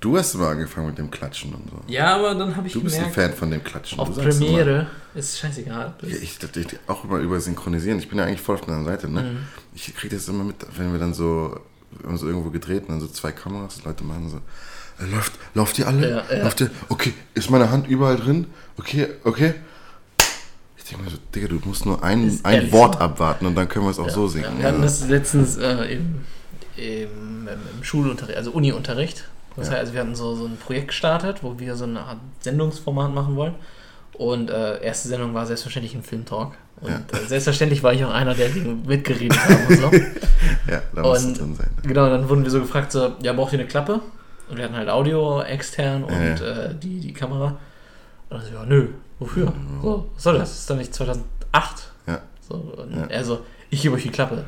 Du hast immer angefangen mit dem Klatschen und so. Ja, aber dann habe ich Du bist ein gemerkt, Fan von dem Klatschen. auf Premiere ist scheißegal. Ja, ich, ich, ich auch immer über Synchronisieren. Ich bin ja eigentlich voll auf deiner Seite, ne? Mhm. Ich kriege das immer mit, wenn wir dann so, wir so irgendwo gedreht und dann so zwei Kameras, Leute machen so, äh, läuft, lauft ihr alle? Ja, ja. Lauft ihr? Okay, ist meine Hand überall drin? Okay, okay. Ich denke mir so, Digga, du musst nur ein, ein Wort so. abwarten und dann können wir es auch Ja, so ja. singen. Wir hatten das letztens äh, im, im, im Schulunterricht, also Uni-Unterricht. Das Ja. heißt, also wir hatten so, so ein Projekt gestartet, wo wir so eine Art Sendungsformat machen wollen. Und äh, erste Sendung war selbstverständlich ein Filmtalk. Und Ja. äh, selbstverständlich war ich auch einer, der mitgeredet hat und so. Ja, da muss Und drin sein. genau, dann wurden wir so gefragt, so, ja, braucht ihr eine Klappe? Und wir hatten halt Audio extern und Ja, Äh, die, die Kamera. Und dann so, ja, nö, wofür? So, was soll das? Das ist doch nicht 2008. Ja. So, und er so, ich gebe euch die Klappe.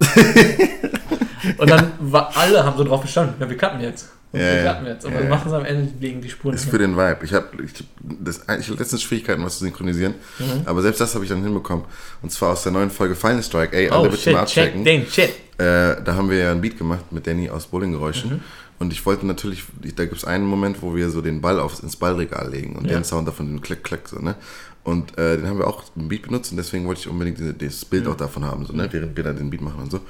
und dann war, alle haben so drauf bestanden, ja, wir klappen jetzt. Und Ja, wir ja. klappen jetzt. Und Ja, ja. machen sie am Ende wegen die Spuren. Ist nicht für den Vibe. Ich habe ich, das- ich hab letztens Schwierigkeiten, was zu synchronisieren. Mhm. Aber selbst das habe ich dann hinbekommen. Und zwar aus der neuen Folge Final Strike. Ey, alle oh, bitte shit, mal check, abchecken. den, shit. Äh, da haben wir ja ein Beat gemacht mit Danny aus Bowlinggeräuschen. Mhm. Und ich wollte natürlich, ich, da gibt es einen Moment, wo wir so den Ball aufs, ins Ballregal legen und Ja. den Sound davon, den Klick, Klick, so, ne? Und äh, den haben wir auch im Beat benutzt und deswegen wollte ich unbedingt das Bild Mhm. auch davon haben, so, ne? Während wir dann den Beat machen und so.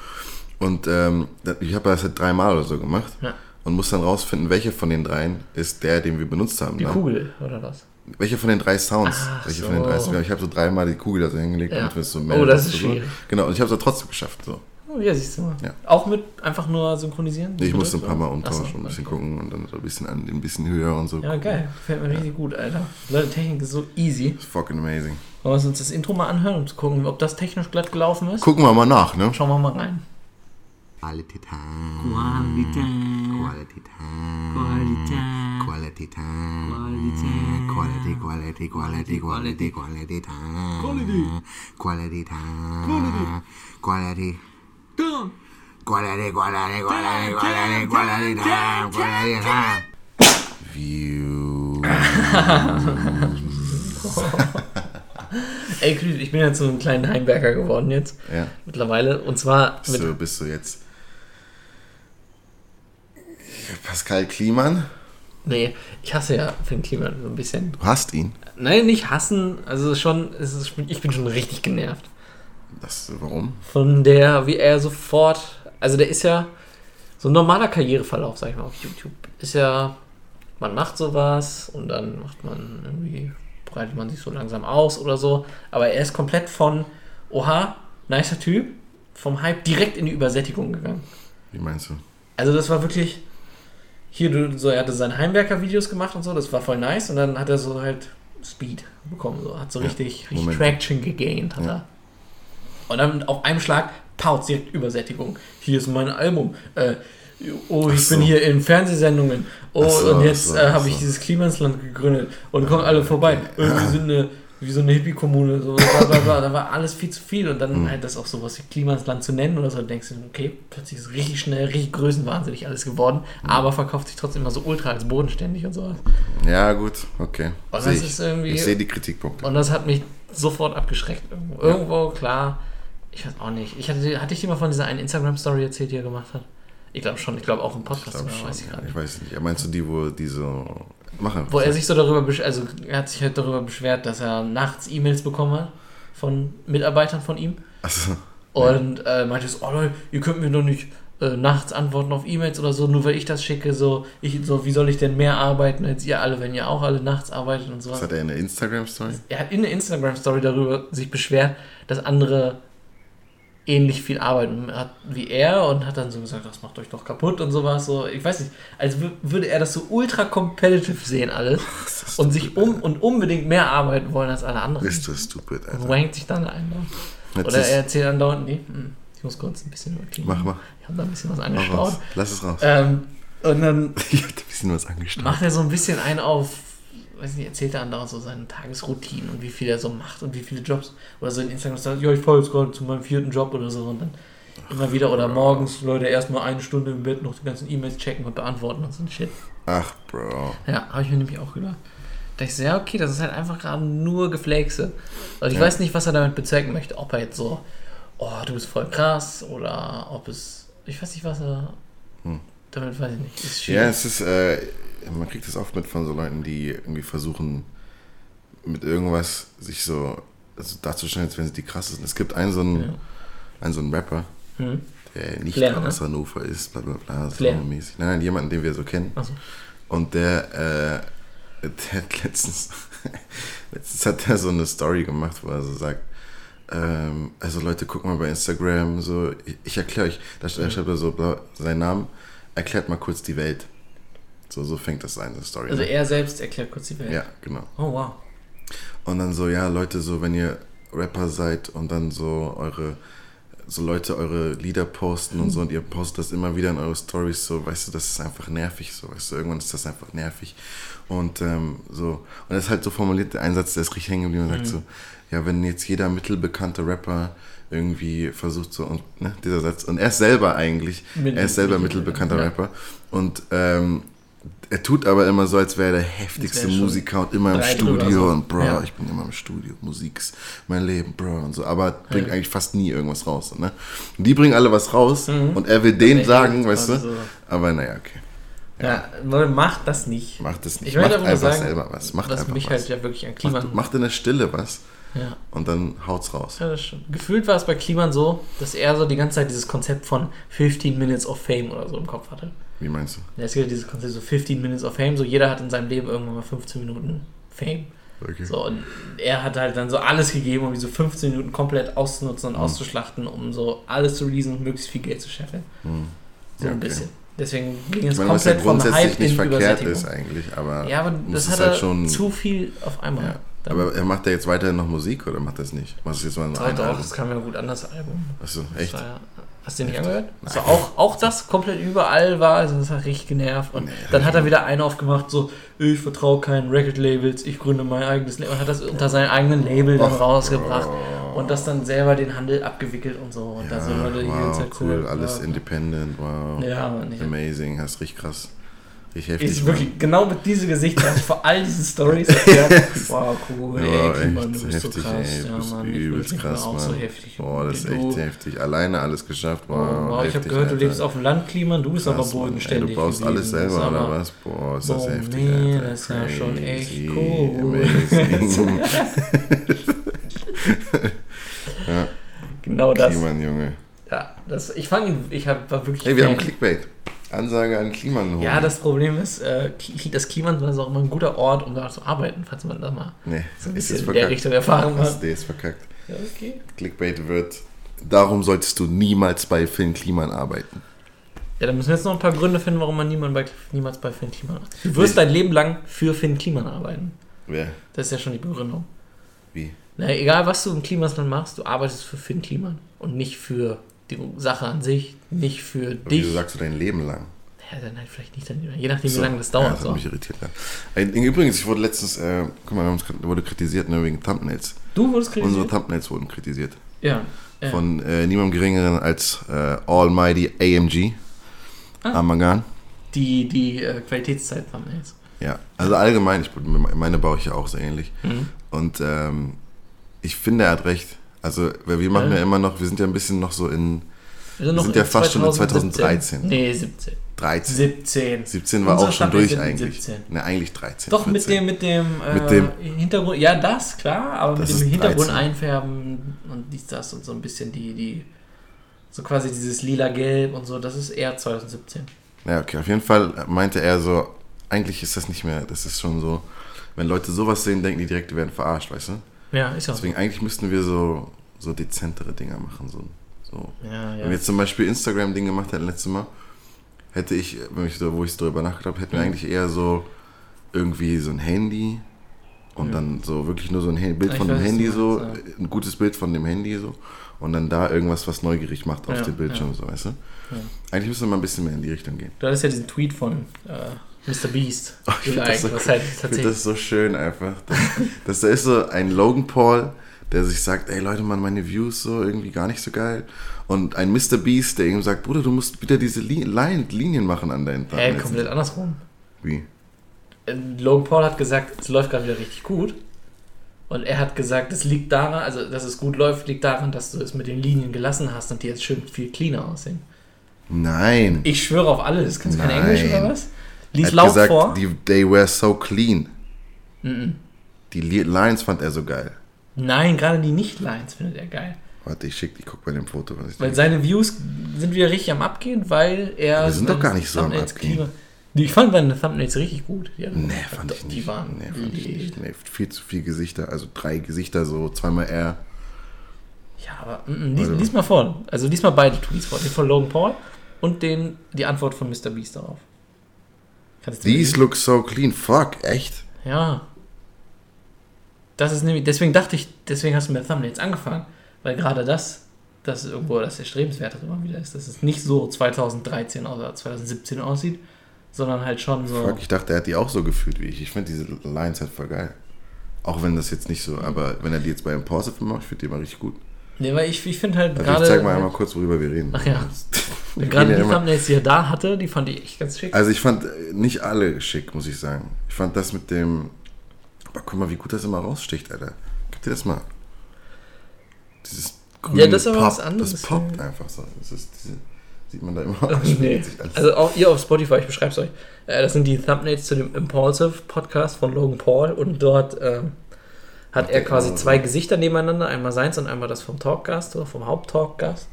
Und ähm, ich habe das halt dreimal oder so gemacht Ja. Und muss dann rausfinden, welche von den dreien ist der, den wir benutzt haben. Die dann. Kugel, oder was? Welche von den drei Sounds? Ach welche von den drei so. Sounds? Ich habe so dreimal die Kugel da so hingelegt, Ja. wir es so Oh, melden, das ist so- schwierig. Genau, und ich habe es trotzdem geschafft. So. Oh, ja, siehst du mal. Ja. Auch mit einfach nur synchronisieren? Ich musste ein paar Mal Ach so, umtauschen, ein bisschen okay. gucken und dann so ein bisschen an, ein bisschen höher und so. Ja, geil. Gefällt mir richtig gut, Alter. Leute, Technik ist so easy. It's fucking amazing. Wollen wir uns das Intro mal anhören, um zu gucken, ob das technisch glatt gelaufen ist? Gucken wir mal nach, ne? Schauen wir mal rein. Quality time. Qualität. Quality time. Qualität. Quality time. Quality, quality, quality, quality, quality time. Quality. Quality time. Quality. Quality, quality, quality, quality, quality time. Quality time. View. Ey, ich bin ja zu einem kleinen Heimwerker geworden jetzt. Ja. Mittlerweile. Und zwar Bist mit. du, bist du jetzt Pascal Kliemann? Nee, ich hasse ja Finn Kliman so ein bisschen. Du hast ihn. Nein, nicht hassen. Also schon, es ist, ich bin schon richtig genervt. Das, warum? Von der, wie er sofort. Also der ist ja so ein normaler Karriereverlauf, sag ich mal, auf YouTube. Ist ja, man macht sowas und dann macht man irgendwie, breitet man sich so langsam aus oder so. Aber er ist komplett von, oha, nicer Typ, vom Hype direkt in die Übersättigung gegangen. Wie meinst du? Also das war wirklich, hier, du, so, er hatte seine Heimwerker-Videos gemacht und so, das war voll nice. Und dann hat er so halt Speed bekommen, so, hat so Ja, richtig, richtig. Traction gegaint, hat Ja. er. Und dann auf einem Schlag, Pauz, direkt Übersättigung. Hier ist mein Album. Äh, oh, ich so. bin hier in Fernsehsendungen. Oh, so, und jetzt so, äh, habe ich dieses Klimansland gegründet. Und kommen alle vorbei. Äh, wir sind eine, wie so eine Hippie-Kommune. So, bla, bla, bla. Da war alles viel zu viel. Und dann Hm. halt das auch sowas wie Klimansland zu nennen oder so. Dann denkst du, okay, plötzlich ist richtig schnell, richtig größenwahnsinnig alles geworden. Hm. Aber verkauft sich trotzdem immer so ultra als bodenständig und sowas. Ja, gut, okay. Und Seh das ich. ist irgendwie- ich sehe die Kritikpunkte. Und das hat mich sofort abgeschreckt. Irgendwo, irgendwo klar, ich weiß auch nicht. Ich hatte, hatte ich dir mal von dieser einen Instagram-Story erzählt, die er gemacht hat? Ich glaube schon. Ich glaube auch im Ich Podcast, sogar, schon. weiß ich gar nicht. Ich weiß nicht. Meinst du die, wo die so machen? Wo er sich so darüber besch also er hat sich halt darüber beschwert, dass er nachts E-Mails bekommen hat von Mitarbeitern von ihm. Achso. Und äh, meinte so, oh Leute, ihr könnt mir doch nicht äh, nachts antworten auf E-Mails oder so, nur weil ich das schicke, so, ich, so, wie soll ich denn mehr arbeiten als ihr alle, wenn ihr auch alle nachts arbeitet und so. Was hat er in der Instagram-Story? Er hat in der Instagram-Story darüber sich beschwert, dass andere ähnlich viel arbeiten hat wie er und hat dann so gesagt, das macht euch doch kaputt und sowas. So, ich weiß nicht, als wü- würde er das so ultra competitive sehen alles das und sich um und unbedingt mehr arbeiten wollen als alle anderen. Bist du stupid, Und Alter. wankt sich dann ein. ne? Oder er erzählt andauernd, nee, hm, ich muss kurz ein bisschen überkriegen. Mach, mach. Ich habe da ein bisschen was angeschaut. Lass es raus. Ähm, und dann Ich hab ein bisschen was angestellt. macht er so ein bisschen ein auf, weiß nicht, erzählt er andauernd so seine Tagesroutinen und wie viel er so macht und wie viele Jobs. Oder so in Instagram sagt, ja, ich fahre jetzt gerade zu meinem vierten Job oder so. Und dann immer wieder, oder morgens, Leute, erstmal eine Stunde im Bett noch die ganzen E-Mails checken und beantworten und so ein Shit. Ach, Bro. Ja, habe ich mir nämlich auch gedacht. Da ich so, ja, okay, das ist halt einfach gerade nur Geflexe. Und ich Ja. weiß nicht, was er damit bezwecken möchte. Ob er jetzt so, oh, du bist voll krass, oder ob es, ich weiß nicht, was er Hm. damit weiß ich nicht. Ist Ja, es ist, äh, man kriegt das oft mit von so Leuten, die irgendwie versuchen, mit irgendwas sich so also darzustellen, als wenn sie die krassesten. Es gibt einen so einen, Ja. einen, so einen Rapper, Hm? der nicht Flair, ne? aus Hannover ist, bla bla bla, so mäßig. Nein, nein, jemanden, den wir so kennen. Achso. Und der, äh, der hat letztens, letztens hat er so eine Story gemacht, wo er so sagt, ähm, also Leute, guck mal bei Instagram, so, ich, ich erkläre euch, da da schreibt er so bla, seinen Namen, erklärt mal kurz die Welt. So, so fängt das an, die Story. Also ne? er selbst erklärt kurz die Welt. Ja, genau. Oh wow. Und dann so, ja, Leute, so, wenn ihr Rapper seid und dann so eure, so Leute eure Lieder posten und so und ihr postet das immer wieder in eure Stories, so, weißt du, das ist einfach nervig, so, weißt du, irgendwann ist das einfach nervig. Und ähm, so, und das ist halt so formuliert, der Einsatz, der ist richtig hängen geblieben und sagt so, ja, wenn jetzt jeder mittelbekannte Rapper irgendwie versucht so, und ne, dieser Satz, und er ist selber eigentlich, Mittel- er ist selber mittel- mittelbekannter ja. Rapper und ähm, er tut aber immer so, als wäre er der heftigste er Musiker und immer im Studio so. und Bro, Ja. ich bin immer im Studio, Musik ist mein Leben, Bro und so, aber bringt Ja. eigentlich fast nie irgendwas raus. Ne? Und die bringen alle was raus Mhm. und er will denen sagen, weißt du, so. aber naja, okay. Ja, Leute, macht das nicht. Macht das nicht. Ich macht einfach sagen, selber was. Macht was einfach mich was. halt ja wirklich an Kliman. macht, macht in der Stille was ja. und dann haut's raus. Ja, das stimmt. Gefühlt war es bei Kliman so, dass er so die ganze Zeit dieses Konzept von 15 Minutes of Fame oder so im Kopf hatte. Wie meinst du? Ja, es gibt ja dieses Konzept so 15 Minutes of Fame, so jeder hat in seinem Leben irgendwann mal 15 Minuten Fame. Okay. So, und er hat halt dann so alles gegeben, um diese 15 Minuten komplett auszunutzen und Mhm. auszuschlachten, um so alles zu releasen und möglichst viel Geld zu scheffeln. Hm. So Ja, ein okay. bisschen. Deswegen ging es meine, was ja komplett grundsätzlich Hype nicht verkehrt ist eigentlich, aber Ja, aber das hat halt er schon- zu viel auf einmal. Ja. Aber er macht ja jetzt weiterhin noch Musik oder macht das nicht? Machst du jetzt mal Doch, ein doch, Album? das kam ja gut an, das Album. Achso, Das echt? war ja, hast du den nicht angehört? War auch, auch das komplett überall war, also das hat richtig genervt. Und Nee, dann hat er wieder einen aufgemacht, so, ich vertraue keinen Record-Labels, ich gründe mein eigenes Label. Und hat das unter seinem eigenen Label dann rausgebracht. Und das dann selber den Handel abgewickelt und so. Und da sind Leute die ganze wow, Zeit cool, alles ja. independent, wow. Ja, Amazing, hast richtig krass. Richtig heftig. Mann. wirklich genau mit diesem Gesicht habe ich vor all diesen Stories erklärt. Wow, cool, Ja, ey, echt Kliman, du bist so heftig, krass. ey, du ja, Mann, ich übelst krass, auch so Mann. heftig. Boah, das ist wie du. echt heftig. Alleine alles geschafft. Wow, Wow, ich habe heftig, gehört, du Alter. lebst auf dem Land, Kliman, du bist aber Krass, Mann. Ey, bodenständig. Du baust alles selber, oder aber- was? Boah, ist das Boah, heftig, nee, Alter. das ist ja schon echt cool. Ja, Genau das. Kliman, Junge. Ja, das, ich ihn, ich hab, war wirklich. Hey, wir haben. Clickbait. Ansage an Kliman. Ja, das Problem ist, äh, das Kliman ist auch immer ein guter Ort, um da zu arbeiten, falls man da mal Nee, so ein ist bisschen in der. Richtung Erfahrung Hast hat. du ist verkackt. Ja, okay. Clickbait wird. Darum solltest du niemals bei Finn Kliman arbeiten. Ja, dann müssen wir jetzt noch ein paar Gründe finden, warum man niemand bei, niemals bei Finn Kliman arbeitet. Du wirst dein Leben lang für Finn Kliman arbeiten. Wer? Das ist ja schon die Begründung. Wie? Na, egal was du im Klimasland machst, du arbeitest für Finn Kliman und nicht für die Sache an sich, nicht für Aber dich. Wieso sagst du dein Leben lang? Ja, dann halt vielleicht nicht, dann, je nachdem, So. wie lange das Ja, dauert. das hat so. mich irritiert. Ja. Übrigens, ich wurde letztens, äh, guck mal, wir haben uns, wurde kritisiert ne, wegen Thumbnails. Du wurdest Unsere kritisiert? Thumbnails wurden kritisiert. Ja. ja. Von äh, niemandem geringeren als äh, Almighty AMG. Ah. Amagan. die die äh, Qualitätszeit Thumbnails. Ja, also allgemein, ich, meine baue ich ja auch so ähnlich. Mhm. Und ähm, ich finde, er hat recht. Also, weil wir machen Ja. ja immer noch, wir sind ja ein bisschen noch so in Wir sind, Wir sind ja fast schon in 2013. Nee, 17. 13. 17. 17 war Unsere auch schon durch eigentlich. 17. Ne, eigentlich 13. Doch, mit 14. dem, mit dem, äh, Mit dem- Hintergrund, ja, das, klar, aber Das mit dem Hintergrund 13. einfärben und dies, das und so ein bisschen die, die, so quasi dieses lila-gelb und so, das ist eher 2017. Ja, okay, auf jeden Fall meinte er so, eigentlich ist das nicht mehr, das ist schon so, wenn Leute sowas sehen, denken die direkt, die werden verarscht, weißt du? Ja, ist ja. Deswegen eigentlich müssten wir so, so dezentere Dinger machen, so, so. Ja, Wenn ja. wir jetzt zum Beispiel Instagram-Ding gemacht hätten letztes Mal, hätte ich, wenn ich wo ich darüber nachgedacht habe, hätten wir Mhm. eigentlich eher so irgendwie so ein Handy und Mhm. dann so wirklich nur so ein Bild Ich von dem Handy so, meinst, ein gutes Bild von dem Handy so und dann da irgendwas, was neugierig macht auf Ja, dem Bildschirm, so, weißt du? Ja. Eigentlich müssen wir mal ein bisschen mehr in die Richtung gehen. Du hattest ja diesen Tweet von äh, Mr. Beast. Oh, ich find das so- halt finde tatsächlich. das so schön einfach. Das, das da ist so ein Logan Paul, der sich sagt, ey Leute, Mann, meine Views so irgendwie gar nicht so geil. Und ein Mr. Beast, der ihm sagt, Bruder, du musst wieder diese Li Line Linien machen an deinen Hä, Thumbnails." komplett andersrum. Wie? Äh, Logan Paul hat gesagt, es läuft gerade wieder richtig gut. Und er hat gesagt, es liegt daran, also dass es gut läuft, liegt daran, dass du es mit den Linien gelassen hast und die jetzt schön viel cleaner aussehen. Nein. Ich schwöre auf alles. Kannst du kein. Englisch oder was? Lies laut gesagt, vor. Die, they were so clean. Die Li- Lines fand er so geil. Nein, gerade die Nicht-Lines findet er geil. Warte, ich schick, ich guck bei dem Foto, was ich Weil seine Views sind wieder richtig am Abgehen, weil er. Wir sind doch gar nicht so am Abgehen. Die- Ich fand seine Thumbnails richtig gut. Die hatten- Nee, fand ich nicht. Die waren. nee, fand ich nicht. Nee, viel zu viele Gesichter, also drei Gesichter, so zweimal R. Ja, aber mm, mm, lies, Warte mal. lies mal vor. Also lies mal beide Tweets vor. Den von Logan Paul und den, die Antwort von Mr. Beast darauf. These look so clean. Fuck, echt? Ja. Das ist nämlich, deswegen dachte ich, deswegen hast du mit Thumbnails angefangen, weil gerade das, das ist irgendwo das Erstrebenswerte immer wieder ist, dass es nicht so 2013 oder 2017 aussieht, sondern halt schon so. Fuck, ich dachte, er hat die auch so gefühlt wie ich. Ich finde diese Lines halt voll geil. Auch wenn das jetzt nicht so, aber wenn er die jetzt bei Impulsive macht, ich finde die immer richtig gut. Nee, weil ich, ich finde halt Also gerade. ich zeig mal einmal kurz, worüber wir reden. Ach ja. Gerade die Thumbnails, die er da hatte, die fand ich echt ganz schick. Also ich fand äh, nicht alle schick, muss ich sagen. Ich fand das mit dem. Aber guck mal, wie gut das immer raussticht, Alter. Gib dir das mal. Dieses grüne Ja, das ist aber Pop, was anderes, Das poppt einfach so. Das ist diese, sieht man da immer. Nee. Also auch ihr auf Spotify, ich beschreibe es euch. Äh, das sind die Thumbnails zu dem Impulsive Podcast von Logan Paul und dort ähm, hat er quasi also. zwei Gesichter nebeneinander, einmal seins und einmal das vom Talkgast oder vom Haupttalkgast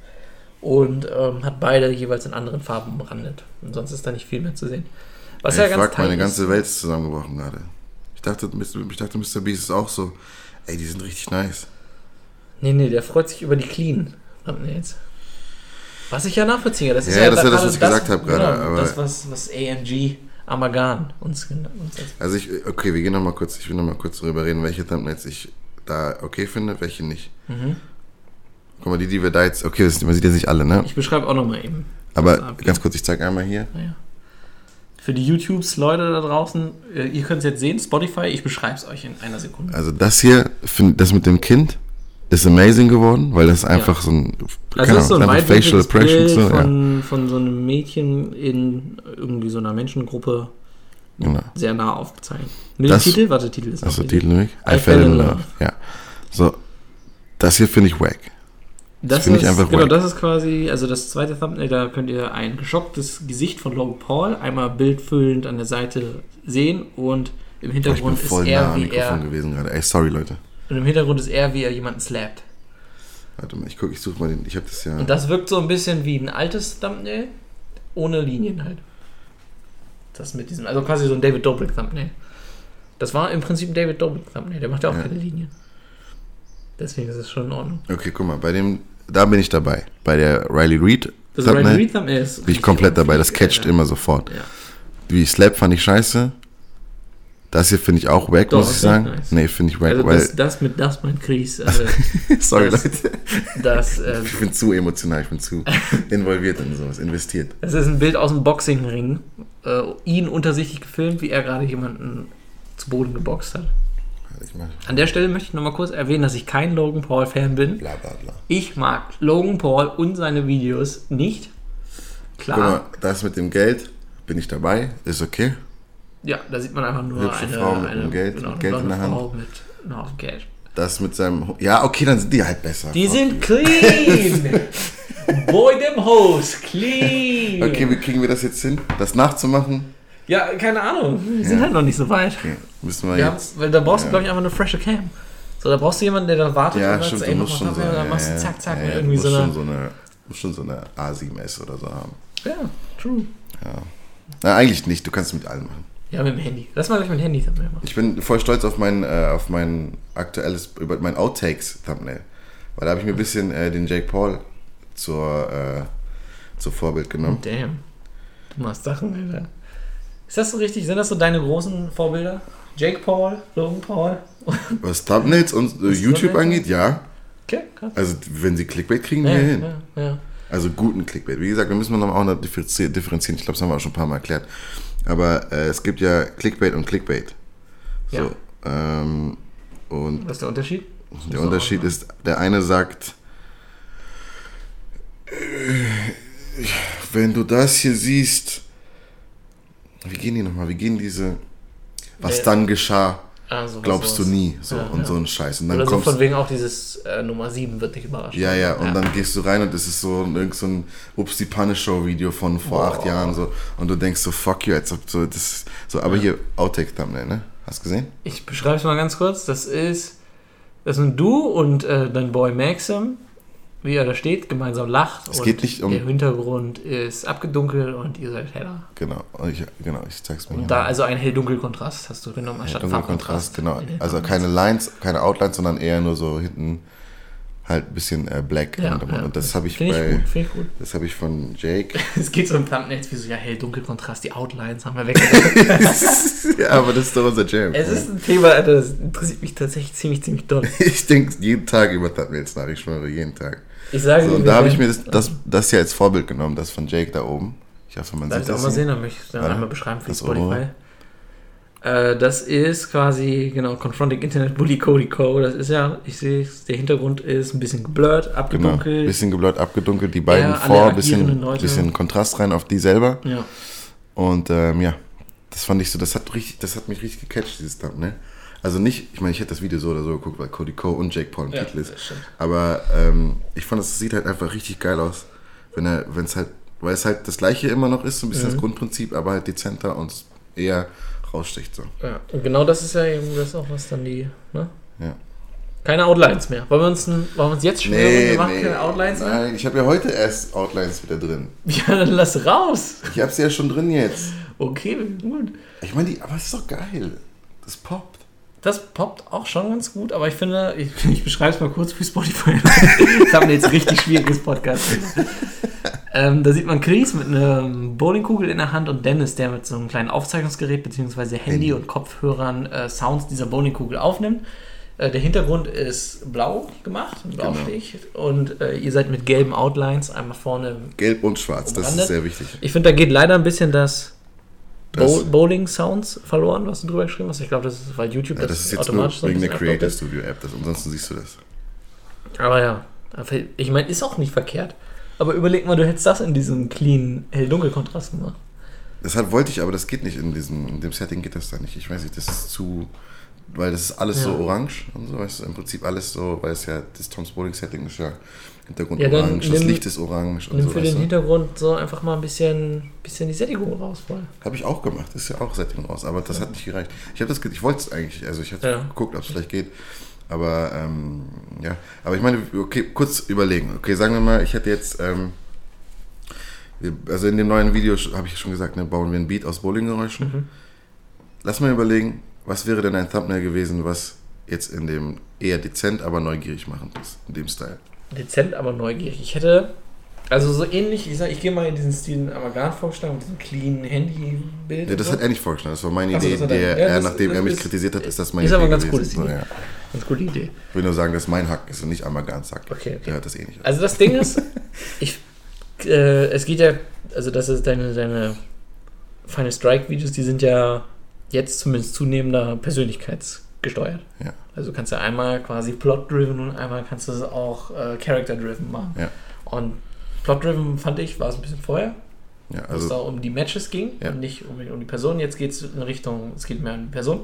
und ähm, hat beide jeweils in anderen Farben umrandet. Und sonst ist da nicht viel mehr zu sehen. Was Ey, ja ganz meine tight ganze ist. Welt ist zusammengebrochen gerade. Ich dachte, Mr. ich dachte, Mr. Beast ist auch so. Ey, die sind richtig nice. Nee, nee, der freut sich über die clean Thumbnails. Was ich ja nachvollziehe. Das ist Ja, ja, das ist ja das, was ich gesagt habe gerade, Genau, das, was, was AMG Amagan uns, uns als Also ich, okay, wir gehen nochmal kurz, ich will nochmal kurz darüber reden, welche Thumbnails ich da okay finde, welche nicht. Mhm. Guck mal, die, die wir da jetzt, okay, das, man sieht jetzt nicht alle, ne? Ich beschreibe auch nochmal eben. Aber abgeht. ganz kurz, ich zeige einmal hier. Naja. Für die YouTubes-Leute da draußen, äh, ihr könnt es jetzt sehen, Spotify, ich beschreibe es euch in einer Sekunde. Also das hier, das mit dem Kind, ist amazing geworden, weil das einfach so ein, Also das ist so ein einfach Facial weitwinkliges Bild Expressions, so, ja, von, von so einem Mädchen in irgendwie so einer Menschengruppe genau. sehr nah aufgezeichnet. Mit Das- dem Titel? Warte, Titel ist Also Titel nicht? I fell in love. Ja. So, das hier finde ich wack. Das, finde ich einfach genau, wack. das ist quasi, also das zweite Thumbnail, da könnt ihr ein geschocktes Gesicht von Logan Paul einmal bildfüllend an der Seite sehen und im Ich bin Hintergrund ist voll nah er, am Mikrofon er, gewesen gerade. Ey, sorry Leute. Und im Hintergrund ist er, wie er jemanden slappt. Warte mal, ich guck, ich suche mal den, ich habe das ja... Und das wirkt so ein bisschen wie ein altes Thumbnail, ohne Linien halt. Das mit diesem, also quasi so ein David Dobrik Thumbnail. Das war im Prinzip ein David Dobrik Thumbnail, der macht ja auch Ja. keine Linien. Deswegen ist es schon in Ordnung. Okay, guck mal, bei dem, da bin ich dabei. Bei der Riley Reid Das Thumbnail Riley Reid Thumbnail ist bin ich komplett dabei, das catcht Alter. immer sofort. Ja. Wie Slap fand ich scheiße. Das hier finde ich auch wack, Doch, muss ich sagen. nice. Nee, finde ich wack, Also weil... das, das mit das mein Chris, also sorry das- Leute. das, äh, Ich bin zu emotional, ich bin zu involviert in sowas, investiert. das ist ein Bild aus dem Boxingring. Äh, ihn untersichtig gefilmt, wie er gerade jemanden zu Boden geboxt hat. An der Stelle möchte ich nochmal kurz erwähnen, dass ich kein Logan Paul Fan bin. bla bla bla. Ich mag Logan Paul und seine Videos nicht. Guck Klar. mal, das mit dem Geld, bin ich dabei, ist okay. Ja, da sieht man einfach nur Hübsche eine, Frau mit eine einem Geld- genau, mit Geld eine in der Hand. Frau mit einem Haufen Geld. Das mit seinem... Ho- Ja, okay, dann sind die halt besser. Die sind clean! Boy, dem Host, clean! Okay, wie kriegen wir das jetzt hin? Das nachzumachen? Ja, keine Ahnung. Wir sind Ja. halt noch nicht so weit. Okay, müssen wir Wir haben, jetzt... weil da brauchst du, Ja. glaube ich, einfach eine frische Cam. So, da brauchst du jemanden, der da wartet Ja, und stimmt, sagt, du ey, mach mal so... Dann ja, machst du ja, zack, zack, ja, mit ja, irgendwie du so musst einer... schon so eine... musst schon so eine A7S oder so haben. Ja, true. Na, eigentlich nicht, du kannst es mit allen machen. Ja, mit dem Handy. Lass mal gleich mit dem Handy Thumbnail machen. Ich bin voll stolz auf mein, äh, auf mein aktuelles, über mein Outtakes-Thumbnail. Weil da habe ich mir ein bisschen äh, den Jake Paul zur, äh, zur Vorbild genommen. Damn. Du machst Sachen, Alter. Ist das so richtig? Sind das so deine großen Vorbilder? Jake Paul, Logan Paul? Was Thumbnails und äh, Was YouTube Thumbnails? angeht, ja. Okay, krass. Also wenn sie Clickbait kriegen, Ja, wir hin. ja, ja. Also guten Clickbait. Wie gesagt, wir müssen noch auch noch differenzi- differenzieren. Ich glaube, das haben wir auch schon ein paar Mal erklärt. Aber äh, es gibt ja Clickbait und Clickbait. So, Ja. ähm, und Was ist der Unterschied? Der Unterschied ist, der eine sagt, äh, wenn du das hier siehst, wie gehen die nochmal, wie gehen diese, was Wer- dann geschah, Ah, sowas, glaubst du sowas. nie. So, Ja, und ja. so ein Scheiß. Und dann Oder so kommst von wegen auch dieses äh, Nummer 7 wird dich überraschen. Ja, ja, und dann gehst du rein und es ist so ein- irgend so ein Ups die Panne Show Video von vor Boah. acht Jahren so und du denkst so fuck you, als ob so das so, aber hier Outtake Thumbnail, ne? Hast du gesehen? Ich beschreibe es mal ganz kurz. Das ist, das sind du und äh, dein Boy Maxim, wie er da steht, gemeinsam lacht. Es und geht nicht um- Der Hintergrund ist abgedunkelt und ihr seid heller. Genau, ich, genau, ich zeig's mir Und da also ein hell-dunkel-Kontrast hast du genommen, anstatt Farbkontrast. Kontrast, genau. Also keine Lines, keine Outlines, sondern eher nur so hinten halt ein bisschen äh, black Ja, ja. Und das habe ich Finde ich bei gut, finde ich gut. das habe ich von Jake. Es geht so im Thumbnails wie so, ja, hell-dunkel-Kontrast, die Outlines haben wir weggelassen. ja, aber das ist doch unser Jam. es ist ein Thema, Alter, das interessiert mich tatsächlich ziemlich, ziemlich doll. ich denke jeden Tag über Thumbnails nach, ich schwöre, jeden Tag. Ich sage So, da habe ich mir das, das, das hier als Vorbild genommen, das von Jake da oben. Ich hoffe, man Darf sieht das mal sehen? Dann möchte ich es dann Warte. einmal beschreiben für Das Spotify. Äh, das ist quasi, genau, Confronting Internet Bully Cody Co. Das ist ja, ich sehe der Hintergrund ist ein bisschen geblurrt, Genau, abgedunkelt. bisschen geblurrt, abgedunkelt, die beiden Ja, vor, agierenden bisschen, Leute. bisschen Kontrast rein auf die selber. Ja. Und ähm, ja, das fand ich so, das hat richtig, das hat mich richtig gecatcht, dieses Thumbnail. Also nicht, ich meine, ich hätte das Video so oder so geguckt, weil Cody Co. und Jake Paul im Ja, Titel ist. Aber ähm, ich fand, es sieht halt einfach richtig geil aus, wenn er, wenn es halt, weil es halt das gleiche immer noch ist, so ein bisschen Mhm. das Grundprinzip, aber halt dezenter und eher raussticht so. ja. Und genau das ist ja eben das auch, was dann die, ne? Ja. Keine Outlines mehr. Wollen wir uns, wollen wir uns jetzt schwören, wir machen keine Outlines mehr? nein, ich habe ja heute erst Outlines wieder drin. Ja, dann lass raus. Ich habe sie ja schon drin jetzt. Okay, gut. Ich meine, aber es ist doch geil. Das poppt. Das poppt auch schon ganz gut, aber ich finde, ich, ich beschreibe es mal kurz für Spotify. das haben wir jetzt richtig schwieriges Podcast. ähm, da sieht man Chris mit einer Bowlingkugel in der Hand und Dennis, der mit so einem kleinen Aufzeichnungsgerät bzw. Handy und Kopfhörern äh, Sounds dieser Bowlingkugel aufnimmt. Äh, der Hintergrund ist blau gemacht, ein Genau. Blaustich. Und äh, ihr seid mit gelben Outlines einmal vorne. Gelb und schwarz, das Umrandet. ist sehr wichtig. Ich finde, da geht leider ein bisschen das, Das- Bow- Bowling-Sounds verloren, was du drüber geschrieben hast. Ich glaube, das ist, weil YouTube Ja, das ist jetzt nur automatisch so ein wegen der Creator. Studio App, das, ansonsten siehst du das. Aber ja, ich meine, ist auch nicht verkehrt. Aber überleg mal, du hättest das in diesem clean hell-dunkel-Kontrast gemacht. Deshalb wollte ich, aber das geht nicht in diesem, in dem Setting geht das da nicht. Ich weiß nicht, das ist zu, weil das ist alles so Ja. orange und so, weißt du, im Prinzip alles so, weil es ja, das Tom's Bowling Setting ist ja Hintergrund Ja, orange, das nimm- Licht ist orange und Nimm so, für den. Hintergrund so einfach mal ein bisschen, bisschen die Sättigung raus. Habe ich auch gemacht, ist ja auch Setting raus, aber das hat nicht gereicht. Ich das, ich wollte es eigentlich, also ich hatte Ja. geguckt, ob es vielleicht geht, aber ähm, ja, aber ich meine, okay, kurz überlegen. Okay, sagen wir mal, ich hätte jetzt, ähm, also in dem neuen Video habe ich schon gesagt, ne, bauen wir ein Beat aus Bowlinggeräuschen. Mhm. Lass mal überlegen, was wäre denn ein Thumbnail gewesen, was jetzt in dem eher dezent, aber neugierig machend ist, in dem Style. Dezent, aber neugierig. Ich hätte, also so ähnlich, ich sag, ich gehe mal in diesen Stil Amalgam vorgeschlagen, mit diesem clean Handy-Bild. Ja, das so. hat er nicht vorgeschlagen, das war meine Idee, hat er- der, ja, er, das- nachdem das er mich ist- kritisiert hat, ist das meine ist Idee aber ein ganz gewesen. cooles So, Idee. ja. Ganz gute Idee. Ich will nur sagen, dass mein Hack ist und nicht Amalgams Hack. Okay, okay. Der hört das eh nicht. Also das Ding ist, ich, äh, es geht ja, also das ist deine, deine Final Strike Videos, die sind ja jetzt zumindest zunehmender persönlichkeitsgesteuert. Ja. Also du kannst ja einmal quasi Plot-driven und einmal kannst du es auch äh, Character-driven machen. Ja. Und Plot-driven fand ich, war es ein bisschen vorher, Ja, wo es da also um die Matches ging und nicht um, um die Person. Jetzt geht es in Richtung, es geht mehr um die Person.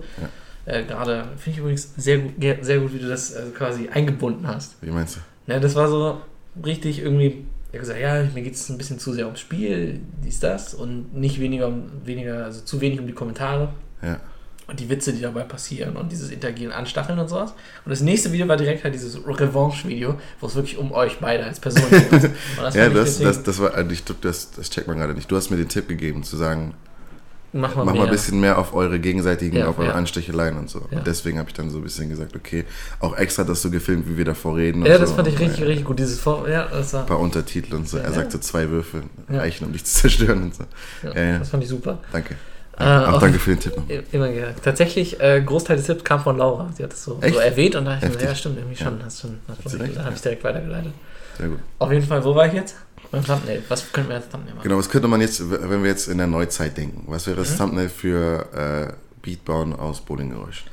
Äh, Gerade finde ich übrigens sehr gut, sehr gut, wie du das äh, quasi eingebunden hast. wie meinst du? Ne, das war so richtig irgendwie. Er hat gesagt, ja, mir geht es ein bisschen zu sehr ums Spiel, dies, das und nicht weniger weniger, also zu wenig um die Kommentare Ja. Und die Witze, die dabei passieren und dieses Interagieren, Anstacheln und sowas. Und das nächste Video war direkt halt dieses Revanche-Video, wo es wirklich um euch beide als Person geht. Das Ja, das, das, das war, also ich, das, das checkt man gerade nicht. Du hast mir den Tipp gegeben, zu sagen, mach mal mach mal ein bisschen mehr auf eure gegenseitigen, Ja, auf eure ja. Ansticheleien und so. Ja. Und deswegen habe ich dann so ein bisschen gesagt, okay, auch extra das so gefilmt, wie wir davor reden. Ja, das so. fand ich richtig, richtig gut. Dieses Vor ja, das war, Ein paar Untertitel und so. Er sagte zwei Würfel Ja. reichen, um dich zu zerstören und so. das fand ich super. Danke. Äh, auch auch- danke für den Tipp. Immer gesagt. Tatsächlich, äh, Großteil des Tipps kam von Laura. Sie hat es so, so erwähnt und da dachte ich mir, ja, stimmt, irgendwie Ja. schon. Hast schon, hast schon recht, da habe ja. ich direkt weitergeleitet. Sehr gut. Auf jeden Fall, wo war ich jetzt? Beim Thumbnail. Was könnten wir als Thumbnail machen? Genau, was könnte man jetzt, wenn wir jetzt in der Neuzeit denken? Was wäre das Mhm. Thumbnail für äh, Beatbauen aus Bowlinggeräuschen?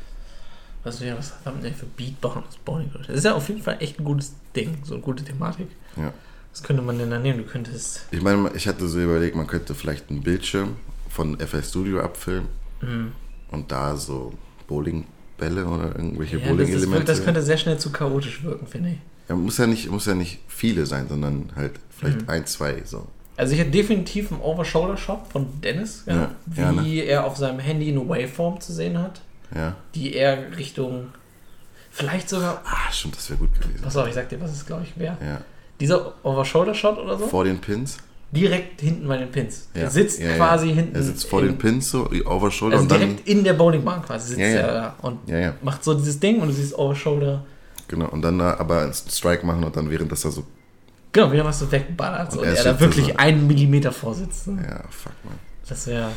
Was wäre das Thumbnail für Beatbauen aus Bowling? Das ist ja auf jeden Fall echt ein gutes Ding, so eine gute Thematik. Ja. Was könnte man denn da nehmen? Du könntest. Ich meine, ich hatte so überlegt, man könnte vielleicht einen Bildschirm von FL Studio abfilmen Mh, und da so Bowling Bälle oder irgendwelche Ja, das, Bowling-Elemente. das könnte sehr schnell zu chaotisch wirken, finde ich. ja, muss, ja nicht, muss ja nicht viele sein, sondern halt vielleicht Mhm. ein, zwei. So. Also ich hätte definitiv einen Over-Shoulder-Shot von Dennis, ja, Ja, ja, ne? wie er auf seinem Handy eine Waveform zu sehen hat, Ja. die er Richtung, vielleicht sogar, Ah, stimmt, das wäre gut gewesen. pass auf, ich sag dir, was es glaube ich wäre. Ja. Dieser Over-Shoulder-Shot oder so, Vor den Pins. Direkt hinten bei den Pins. Ja. Er sitzt Ja, ja. quasi hinten. Er sitzt vor in- den Pins so, over shoulder Also und dann. direkt in der Bowlingbahn quasi sitzt Ja, ja. er da und Ja, ja, macht so dieses Ding und du siehst Over-Shoulder. genau. Und dann aber einen Strike machen und dann während das da so. Genau, während das so wegballert Und und er er da wirklich so. einen Millimeter vorsitzt. Ne? Ja, fuck man. Das wäre,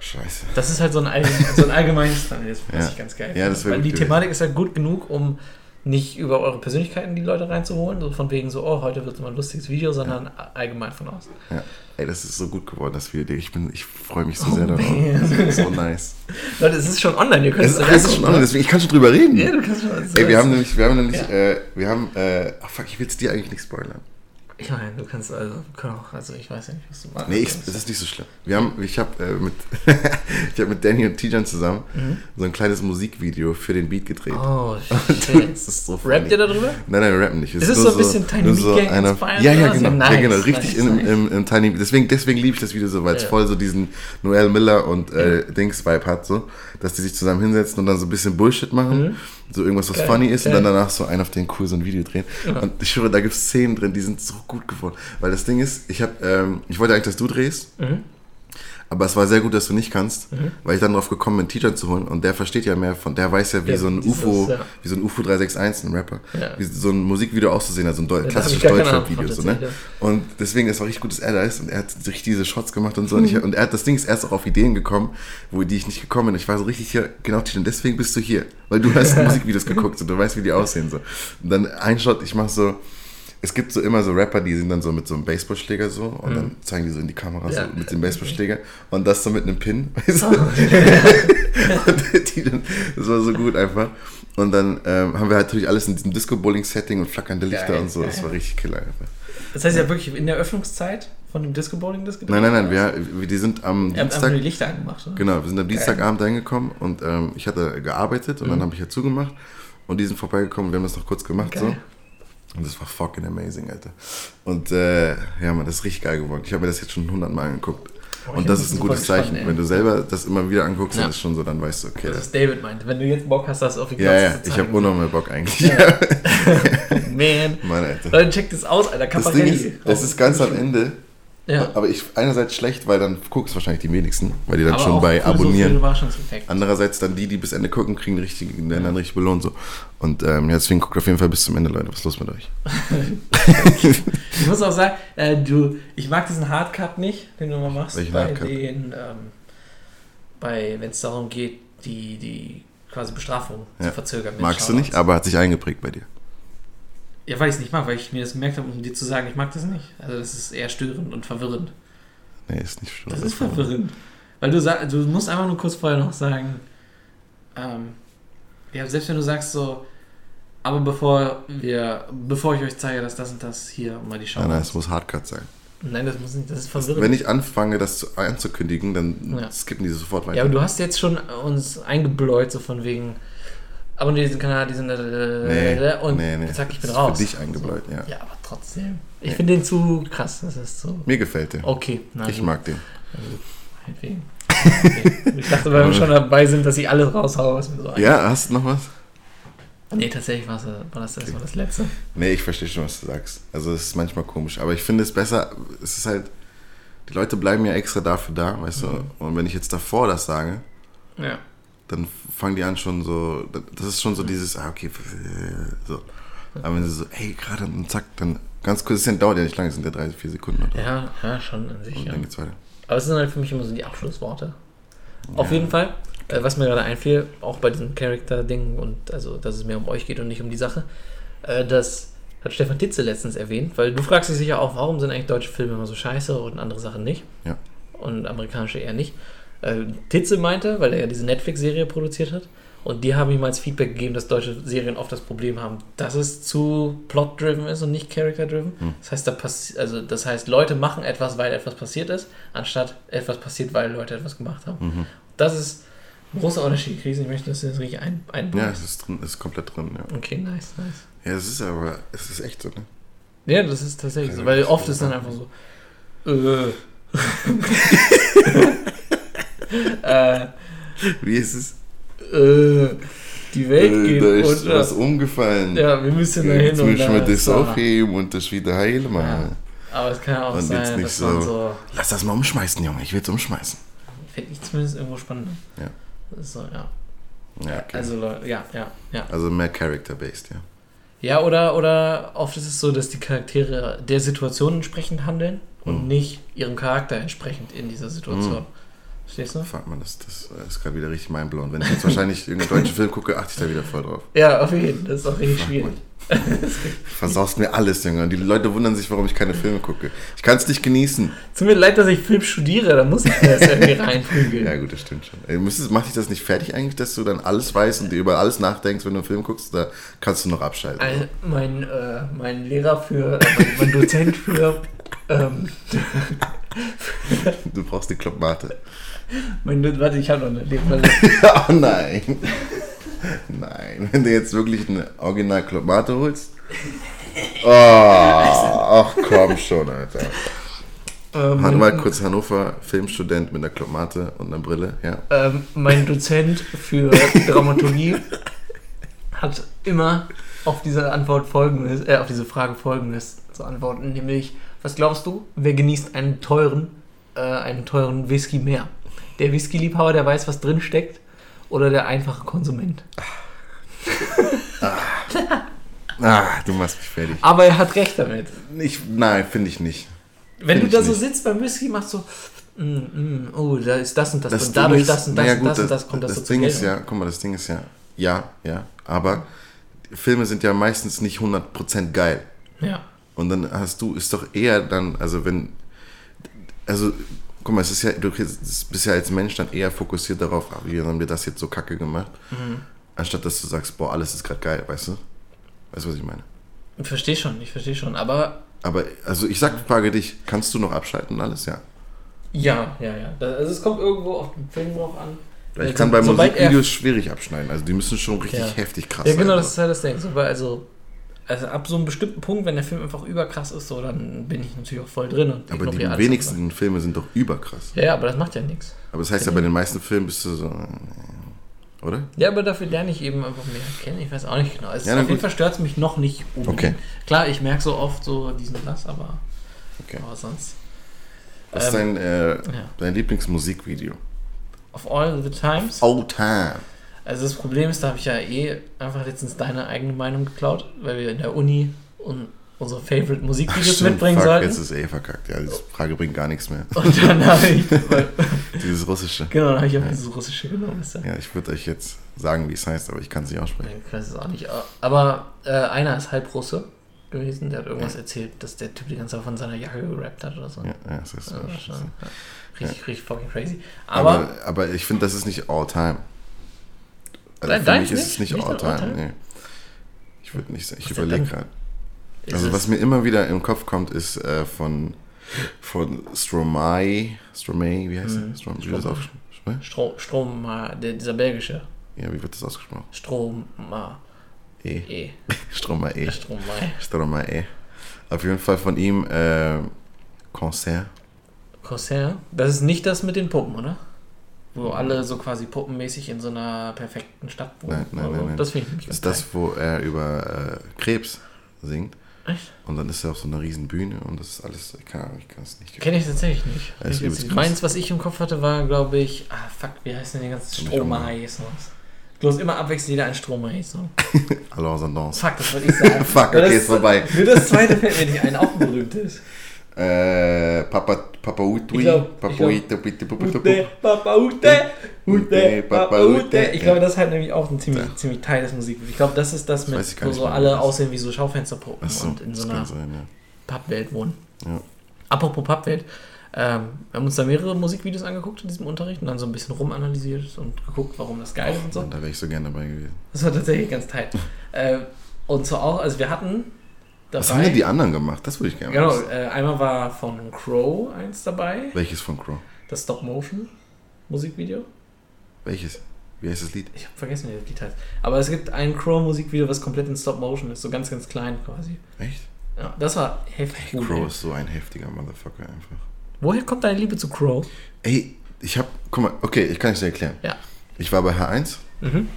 Scheiße. das ist halt so ein, allgemein, so ein allgemeines Thumbnail, das Ja. ich ganz geil Ja, das Weil die. Thematik ist halt gut genug, um nicht über eure Persönlichkeiten die Leute reinzuholen, so von wegen so, oh, heute wird mal ein lustiges Video, sondern allgemein von außen. Ja. Ey, das ist so gut geworden, das Video. Ich bin, ich freue mich so Oh, sehr darauf. so nice. Leute, es ist schon online, ihr könnt Es ist, es ist schon online, deswegen ich kann schon drüber reden. Ja, du kannst schon. Ey, wir haben nämlich, wir haben nämlich, Ja. äh, wir haben, äh, ach fuck, ich will es dir eigentlich nicht spoilern. Ich meine, du kannst also, können auch, also ich weiß ja nicht, was du machst. Nee, ich, es ist nicht so schlimm. Wir haben, ich habe äh, mit, ich habe mit Danny und Tijan zusammen Mhm. so ein kleines Musikvideo für den Beat gedreht. Oh, Das shit. ist so Rappt ihr darüber? Nein, nein, wir rappen nicht. Es Ist nur so ein bisschen Tiny nur Meat Gang einer- Ja, ja, genau. Ja, ja, nice, genau. Richtig nice, im, nice. im, im Tiny Deswegen, deswegen liebe ich das Video so, weil es Ja. voll so diesen Noel Miller und äh, Dings-Vibe hat, so, dass die sich zusammen hinsetzen und dann so ein bisschen Bullshit machen. So irgendwas, was. Geil, funny ist, geil. und dann danach so ein auf den cool so ein Video drehen. Ja. Und ich schwöre, da gibt es Szenen drin, die sind so gut geworden. Weil das Ding ist, ich habe, ähm, ich wollte eigentlich, dass du drehst. Mhm. Aber es war sehr gut, dass du nicht kannst, weil ich dann drauf gekommen bin, Teacher zu holen und der versteht ja mehr von, der weiß ja, wie Ja, so ein UFO, ja. wie so ein UFO 361, ein Rapper, Ja. wie so ein Musikvideo auszusehen hat, so ein Deu klassisches Deutschrap-Video. So, ne? Und deswegen, es war richtig gut, dass er da ist und er hat sich diese Shots gemacht und so. Und, ich, und er hat das Ding ist erst auch auf Ideen gekommen, wo die ich nicht gekommen bin. Ich war so richtig hier, genau, Teacher, deswegen bist du hier, weil du hast Musikvideos geguckt und du weißt, wie die aussehen. So. Und dann ein Shot, ich mach so, es gibt so immer so Rapper, die sind dann so mit so einem Baseballschläger so und dann zeigen die so in die Kamera Mhm. Ja. so mit dem Baseballschläger und das so mit einem Pin. Weißt du? Oh. dann, das war so gut einfach. Und dann ähm, haben wir halt natürlich alles in diesem Disco-Bowling-Setting und flackernde Lichter Geil, und so. Das geil. war richtig killer einfach. Das heißt ja wirklich in der Öffnungszeit von dem Disco Bowling das? Nein, nein, nein, wir, wir, die sind am einfach Dienstag. nur die Lichter angemacht, oder? Genau, wir sind am Dienstagabend reingekommen und ähm, ich hatte gearbeitet und dann habe ich ja zugemacht und die sind vorbeigekommen und wir haben das noch kurz gemacht so. Und das war fucking amazing, Alter. Und äh, ja, man, das ist richtig geil geworden. Ich habe mir das jetzt schon hundertmal angeguckt. Oh, und das ist ein gutes gespannt, Zeichen. ey. Wenn du selber das immer wieder anguckst, Ja. dann ist schon so, dann weißt du, okay, Das das, ist David meint. Wenn du jetzt Bock hast, das auf die ja, ja, Glotze zu ich habe zeigen. unnormal Bock eigentlich. Ja. Man. Leute, checkt das aus, Alter. Das Caparelli. Ding ist, es ist ganz am Ende, Ja. aber ich einerseits schlecht, weil dann guckst wahrscheinlich die wenigsten, weil die dann Aber schon bei Abonnieren. Andererseits dann die, die bis Ende gucken, kriegen richtig, werden dann richtig belohnt so. Und ähm, ja, deswegen guckt auf jeden Fall bis zum Ende, Leute. Was ist los mit euch? Ich muss auch sagen, äh, du, ich mag diesen Hardcut nicht, den du mal machst. Welchen bei Hardcut? den, ähm, bei, wenn es darum geht, die, die quasi Bestrafung Ja. zu verzögern. Magst du nicht, aber hat sich eingeprägt bei dir. Ja, weil ich es nicht mag, weil ich mir das gemerkt habe, um dir zu sagen, ich mag das nicht. Also das ist eher störend und verwirrend. Nee, ist nicht schlimm. Das ist verwirrend. Weil du sagst, du musst einfach nur kurz vorher noch sagen, ähm, ja, selbst wenn du sagst so, aber bevor wir, bevor ich euch zeige, dass das und das hier mal die Schau. Nein, nein, es muss Hardcut sein. Nein, das muss nicht, das ist verwirrend. Wenn ich anfange, das zu, anzukündigen, dann Ja. skippen die sofort weiter. ja, aber du hast jetzt schon uns eingebläut, so von wegen, abonniert diesen Kanal, diesen nee, und nee, nee. zack, ich bin das ist raus. Für dich eingebläut, ja. Ja, aber trotzdem. Ich Nee. finde den zu krass. Das ist so. Mir gefällt der. Okay, na ich gut. mag den. Meinetwegen. Okay. Ich dachte, weil wir schon dabei sind, dass ich alles raushaue, was mir so Ja, hast du noch was? Nee, tatsächlich war, war das erstmal das Letzte. Nee, ich verstehe schon, was du sagst. Also es ist manchmal komisch. Aber ich finde es besser, es ist halt, die Leute bleiben ja extra dafür da, weißt Mhm. du. Und wenn ich jetzt davor das sage, Ja. Dann fangen die an schon so, das ist schon so dieses, ah, okay, so. Aber wenn sie so, ey, gerade und zack, dann ganz kurz, das dauert ja nicht lange, es sind ja drei, vier Sekunden oder Ja, ja, schon an sich, Und ja. dann geht's weiter. Aber es sind halt für mich immer so die Abschlussworte. Auf Ja. jeden Fall, äh, was mir gerade einfiel, auch bei diesem Charakter-Ding und also, dass es mehr um euch geht und nicht um die Sache, äh, das hat Stefan Titze letztens erwähnt, weil du fragst dich sicher auch, warum sind eigentlich deutsche Filme immer so scheiße und andere Sachen nicht? Ja. Und amerikanische eher nicht. Äh, Titze meinte, weil er ja diese Netflix-Serie produziert hat, und die haben ihm als Feedback gegeben, dass deutsche Serien oft das Problem haben, dass es zu plot-driven ist und nicht character-driven. Hm. Das heißt, da passi- also das heißt, Leute machen etwas, weil etwas passiert ist, anstatt etwas passiert, weil Leute etwas gemacht haben. Mhm. Das ist Großer Unterschied, Chris. Ich möchte, dass du das richtig ein, einbaust. Ja, es ist, drin, ist komplett drin, ja. Okay, nice, nice. Ja, es ist aber, es ist echt so, ne? Ja, das ist tatsächlich so, Also, weil das oft ist ist dann einfach so. Äh. äh, Wie ist es? äh, die Welt Äh, geht da ist unter. was umgefallen. Ja, wir müssen da Ja, hin Jetzt und müssen wir da- das so. aufheben und das wieder heil Ja. machen. Aber es kann ja auch Und sein, dass man so- so. Lass das mal umschmeißen, Junge. Ich will es umschmeißen. Finde ich zumindest irgendwo spannender. Ja. So, ja. Ja, okay. Also, ja, ja, ja. Also mehr Character-based, ja. Ja, oder, oder oft ist es so, dass die Charaktere der Situation entsprechend handeln und Mhm. nicht ihrem Charakter entsprechend in dieser Situation. Mhm. Verstehst du? Fuck man, das, das ist gerade wieder richtig mindblown. Wenn ich jetzt wahrscheinlich irgendeinen deutschen Film gucke, achte ich da wieder voll drauf. Ja, auf jeden Fall. Das ist auch richtig Fuck, schwierig. Versaust mir alles, Junge. Und die Leute wundern sich, warum ich keine Filme gucke. Ich kann es nicht genießen. Tut mir leid, dass ich Film studiere, da muss ich mir das irgendwie reinprügeln. Ja, gut, das stimmt schon. Ey, müsstest, macht dich das nicht fertig eigentlich, dass du dann alles weißt und dir über alles nachdenkst, wenn du einen Film guckst? Da kannst du noch abschalten. Ein, mein, äh, mein Lehrer für, äh, mein, mein Dozent für, ähm, Du brauchst die Clubmate. Mein, Do- warte, ich habe noch eine Lehrer. oh nein. Nein, wenn du jetzt wirklich eine Original Clubmate holst. Oh, ach komm schon, Alter. Ähm, Warte mal kurz, Hannover, Filmstudent mit einer Clubmate und einer Brille, ja. ähm, mein Dozent für Dramaturgie hat immer auf diese Antwort folgendes, äh, auf diese Frage folgendes zu antworten, nämlich, was glaubst du, wer genießt einen teuren, äh, einen teuren Whisky mehr? Der Whisky-Liebhaber, der weiß, was drin steckt, oder der einfache Konsument? Ah, du machst mich fertig. Aber er hat recht damit. Ich, nein, finde ich nicht. Wenn Find du da so nicht. sitzt beim Whisky, machst du, mm, mm, oh, da ist das und das, Das und dadurch ist, das und das naja, und gut, das und das kommt das, das so Ding ist ja, guck mal, das Ding ist ja, ja, ja, aber Filme sind ja meistens nicht 100% geil. Ja. Und dann hast du, ist doch eher dann, also wenn, also, guck mal, es ist ja, du bist ja als Mensch dann eher fokussiert darauf, ah, wie haben wir das jetzt so kacke gemacht, Mhm. anstatt dass du sagst, boah, alles ist gerade geil, weißt du? Weißt du, was ich meine? Ich verstehe schon, ich verstehe schon. Aber Aber, also ich sag, frage dich, kannst du noch abschalten und alles? Ja. ja, ja, ja. Also es kommt irgendwo auf den Film drauf an. Ich Also, kann bei Musikvideos schwierig abschneiden, also die müssen schon richtig Ja. heftig krass Ja, genau, sein. das ist halt das Ding. Also, also ab so einem bestimmten Punkt, wenn der Film einfach überkrass ist, so, dann bin ich natürlich auch voll drin. Und Aber die wenigsten Filme sind doch überkrass. andere. Ja, aber das macht ja nichts. Aber das heißt ja, bei den meisten Filmen bist du so. Oder? Ja, aber dafür lerne ich eben einfach mehr kennen. Ich weiß auch nicht genau. Es Ja, ist auf jeden. Fall stört es mich noch nicht unbedingt. Okay. Klar, ich merke so oft so diesen das, aber, Okay. aber sonst. Was ist Ähm, dein, äh, Ja. dein Lieblingsmusikvideo? Of all the times. All time. Also das Problem ist, da habe ich ja eh einfach letztens deine eigene Meinung geklaut, weil wir in der Uni un unsere Favorite Musikvideos Stimmt, mitbringen fuck, sollten. jetzt ist eh verkackt. Ja, diese Frage bringt gar nichts mehr. Und dann habe ich, Dieses Russische. genau, dann habe ich auch dieses russische genommen. Ja, Ja, ich würde euch jetzt sagen, wie es heißt, aber ich kann es nicht aussprechen. Ich weiß es auch nicht. Aber äh, einer ist halb Russe gewesen, der hat irgendwas erzählt, dass der Typ die ganze Zeit von seiner Jacke gerappt hat oder so. Ja, ja, das ist Ja, so. war schon, ja. Richtig, richtig fucking crazy. Aber, Aber, aber ich finde, das ist nicht all time. Also Dein- für mich ist nicht? es nicht, Nicht all all time. time? Nee. Ich würde nicht sagen. Ich überlege gerade. ist Also was mir immer wieder im Kopf kommt, ist äh, von, von Stromae, Stromae, wie heißt Mhm. er? Strom, wie wird das Stromae. ausgesprochen? Strom, Strom, der, dieser belgische Ja, wie wird das ausgesprochen? Strom, E. eh, Stromae. Strom, Stromae. Auf jeden Fall von ihm äh, Concert. Corsair. Das ist nicht das mit den Puppen, oder? Wo alle so quasi puppenmäßig in so einer perfekten Stadt wohnen. Nein, nein, nein, nein. Das finde ich ist das, wo er über äh, Krebs singt. Echt? Und dann ist er auf so einer riesen Bühne und das ist alles, keine Ahnung, ich kann es nicht. Kenne ich tatsächlich nicht. Das ist Ich krass. Meins, was ich im Kopf hatte, war, glaube ich, ah fuck, wie heißt denn die auch Stromae-Songs? Bloß immer abwechselnd jeder ein Stromae-Song. Alors. Fuck, das wollte ich sagen. Fuck, okay, ist vorbei. Nur das zweite fällt mir nicht ein, auch ein berühmtes. Äh, Papa, Papa Utui, glaub- Papa Uitu, bitte, bitte, Ute, Papa Ute, Ute, Papa Ute. Ich glaube, das ist halt nämlich auch ein ziemlich, Ja. ziemlich Teil des Musikvideos. Ich glaube, das ist das, mit, weiß gar wo so alle das ist. aussehen wie so Schaufensterpuppen so, und in so das einer sein, ja. Pappwelt wohnen. Ja. Apropos Pappwelt, ähm, wir haben uns da mehrere Musikvideos angeguckt in diesem Unterricht und dann so ein bisschen rumanalysiert und geguckt, warum das geil ist und so. Da wäre ich so gerne dabei gewesen. Das war tatsächlich ganz tight. äh, und so auch, also wir hatten dabei. Was haben denn die anderen gemacht? Das würde ich gerne Genau, wissen. äh, einmal war von Crow eins dabei, Welches von Crow? das Stop-Motion Musikvideo. Welches? Wie heißt das Lied? Ich habe vergessen, wie das Lied heißt. Aber es gibt ein Crow-Musikvideo, was komplett in Stop-Motion ist, so ganz, ganz klein quasi. Echt? Ja, das war heftig. Hey, Crow ist so ein heftiger Motherfucker einfach. Woher kommt deine Liebe zu Crow? Ey, ich hab, guck mal, okay, ich kann es dir erklären. Ja. Ich war bei H1. Mhm.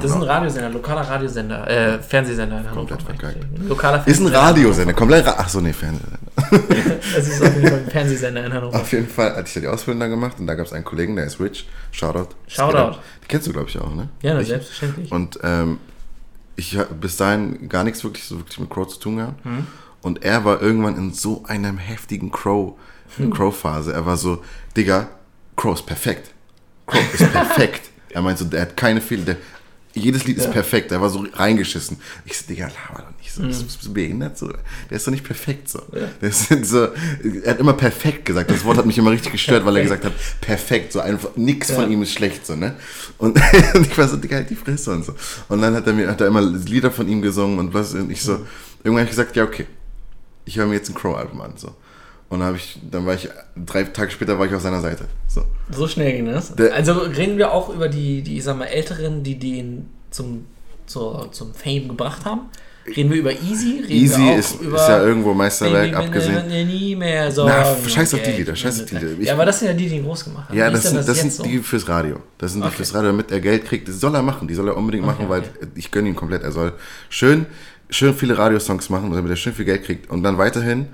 Das ist ein Radiosender, lokaler Radiosender, äh, Fernsehsender in Hannover. Komplett. Ein Lokaler Ist ein Fernsehsender. Radiosender, komplett Ra Achso, nee, Fernsehsender. Es ist auf jeden Fall ein Fernsehsender in Hannover. Auf jeden Fall hatte ich ja die Ausbildung da gemacht und da gab es einen Kollegen, der ist Rich. Shoutout. Shoutout. Die kennst du, glaube ich, auch, ne? Ja, Ich- selbstverständlich. Und ähm, ich habe bis dahin gar nichts wirklich so wirklich mit Crow zu tun gehabt. Mhm. Und er war irgendwann in so einem heftigen Crow, Crow-Phase. Er war so, Digga, Crow ist perfekt. Crow ist perfekt. er meint so, der hat keine Fehler. Der, jedes Lied ist perfekt. Er war so reingeschissen. Ich so, Digga, laber doch nicht so. Bist, bist du behindert? So? Der ist doch nicht perfekt so. Der ist so. Er hat immer perfekt gesagt. Das Wort hat mich immer richtig gestört, weil er gesagt hat, perfekt. So einfach, nix von ihm ist schlecht. So, ne? Und, und ich war so, Digga, halt die Fresse und so. Und dann hat er mir, hat er immer Lieder von ihm gesungen und was. Und ich so, irgendwann habe ich gesagt, ja, okay. Ich höre mir jetzt ein Crow-Album an. So. Und dann habe ich, dann war ich, drei Tage später war ich auf seiner Seite. So. So schnell ging das. Der- also reden wir auch über die, die ich sag mal, Älteren, die den zum, zur, zum Fame gebracht haben. Reden wir über Easy? Reden Easy ist, über ist ja irgendwo Meisterwerk, abgesehen. nie mehr Sorgen Na, scheiß auf die Lieder, scheiß auf die Lieder. Ich- ja, aber das sind ja die, die ihn groß gemacht haben. Ja, das sind, das sind die fürs Radio. Das sind die Okay. fürs Radio, damit er Geld kriegt. Das soll er machen. Die soll er unbedingt machen, weil okay. ich gönne ihm komplett. Er soll schön, schön viele Radiosongs machen, damit er schön viel Geld kriegt. Und dann weiterhin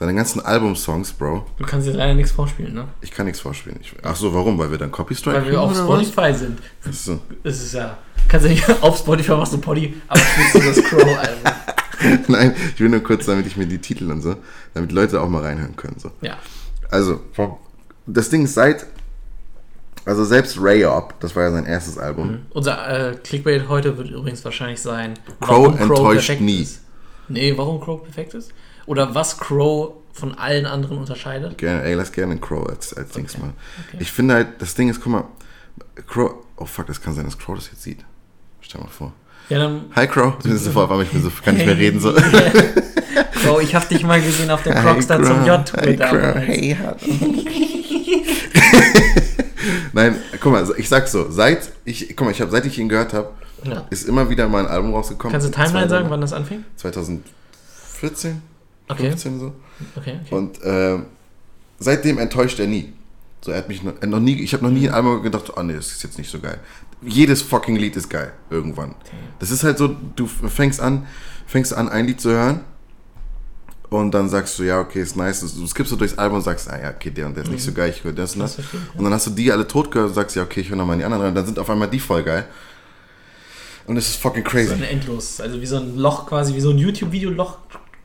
seine ganzen Albumsongs, Bro. Du kannst jetzt leider nichts vorspielen, ne? Ich kann nichts vorspielen. Ich, ach so, warum? Weil wir dann Copy Strike Weil wir auf oder was? Spotify sind. Ach so. Das ist ja. Kannst du nicht auf Spotify machst du Poddy, aber spielst du das Crow-Album. Nein, ich will nur kurz, damit ich mir die Titel und so, damit Leute auch mal reinhören können. So. Ja. Also, das Ding ist seit, also selbst Ray Up, das war ja sein erstes Album, Unser äh, Clickbait heute wird übrigens wahrscheinlich sein, Crow enttäuscht perfekt nie. Ist. Nee, warum Crow perfekt ist? Oder was Crow von allen anderen unterscheidet? Gerne, ey, lass gerne Crow als, als Dings mal. Okay. Ich finde halt, das Ding ist, guck mal, Crow, oh fuck, das kann sein, dass Crow das jetzt sieht. Stell mal vor. Ja, dann. Hi Crow, ich bin sofort, aber ich bin so, kann nicht mehr reden so. Crow, ich hab dich mal gesehen auf Hi, Crockstar zum Crow. J-Tour Hi, Crow. Hey, Nein, guck mal, ich sag so, seit ich, guck mal, ich habe, seit ich ihn gehört habe, Ja. ist immer wieder mal ein Album rausgekommen. Kannst du Timeline sagen, wann das anfing? 2014, Okay. 15 so. Okay, okay. Und ähm, seitdem enttäuscht er nie. So, er hat mich noch, noch nie, ich habe noch nie ein Album gedacht, oh nee, das ist jetzt nicht so geil. Jedes fucking Lied ist geil, irgendwann. Das ist halt so, du fängst an, fängst an, ein Lied zu hören und dann sagst du, ja, okay, ist nice. Du skippst so durchs Album und sagst, ah ja, okay, der und der ist nicht so geil, ich höre das und das. Das ja. Und dann hast du die alle tot gehört und sagst, ja, okay, ich höre nochmal die anderen. Und dann sind auf einmal die voll geil. Und es ist fucking So crazy. ein Endlos. Also wie so ein Loch quasi, wie so ein YouTube-Video-Loch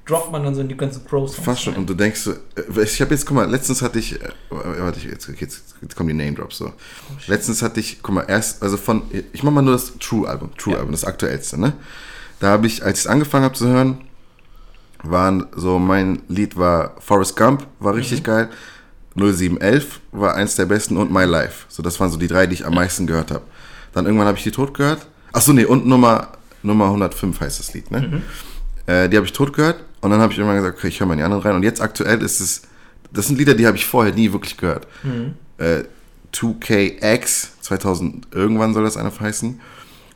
droppt man dann so in die ganzen Crow-Songs. Fast schon. Und du denkst so, äh, ich habe jetzt, guck mal, letztens hatte ich, äh, warte, ich- jetzt, jetzt, jetzt kommen die Name Drops so. letztens hatte ich, guck mal, erst, also von, ich mach mal nur das True-Album, True-Album, das aktuellste, ne? Da habe ich, als ich es angefangen habe zu hören, waren so, mein Lied war Forrest Gump, war richtig geil. 0711 war eins der besten und My Life. So, das waren so die drei, die ich am meisten gehört habe. Dann irgendwann habe ich die tot gehört. Achso, nee, und Nummer, Nummer 105 heißt das Lied, ne? Äh, die habe ich tot gehört und dann habe ich irgendwann gesagt, okay, ich höre mal in die anderen rein. Und jetzt aktuell ist es, das sind Lieder, die habe ich vorher nie wirklich gehört. Äh, 2KX, 2000 irgendwann soll das einer heißen.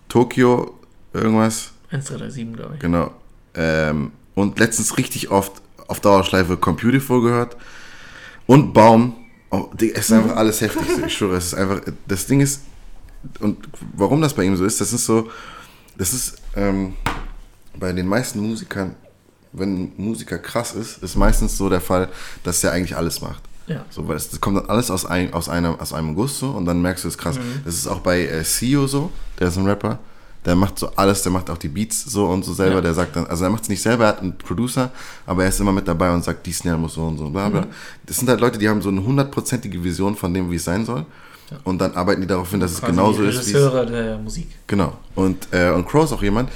Tokio, irgendwas, 1, 2, 3, 7, glaube ich. genau. Ähm, und letztens richtig oft auf Dauerschleife Computerful gehört. Und Baum. Oh, es ist einfach alles heftig. Ich schwöre, es ist einfach, das Ding ist, und warum das bei ihm so ist, das ist so, das ist ähm, bei den meisten Musikern, wenn ein Musiker krass ist, ist meistens so der Fall, dass er eigentlich alles macht. Ja. So, weil es kommt dann alles aus, ein, aus, einem, aus einem Guss so und dann merkst du es krass. Mhm. Das ist auch bei äh, Sio so, der ist ein Rapper, der macht so alles, der macht auch die Beats so und so selber, Ja. der sagt dann, also er macht es nicht selber, er hat einen Producer, aber er ist immer mit dabei und sagt, die Snare muss so und so, bla Mhm. bla. Das sind halt Leute, die haben so eine hundertprozentige Vision von dem, wie es sein soll. Und dann arbeiten die darauf hin, dass es Quasi genauso die ist, es Regisseure der Musik. Genau. Und, äh, und Crow ist auch jemand,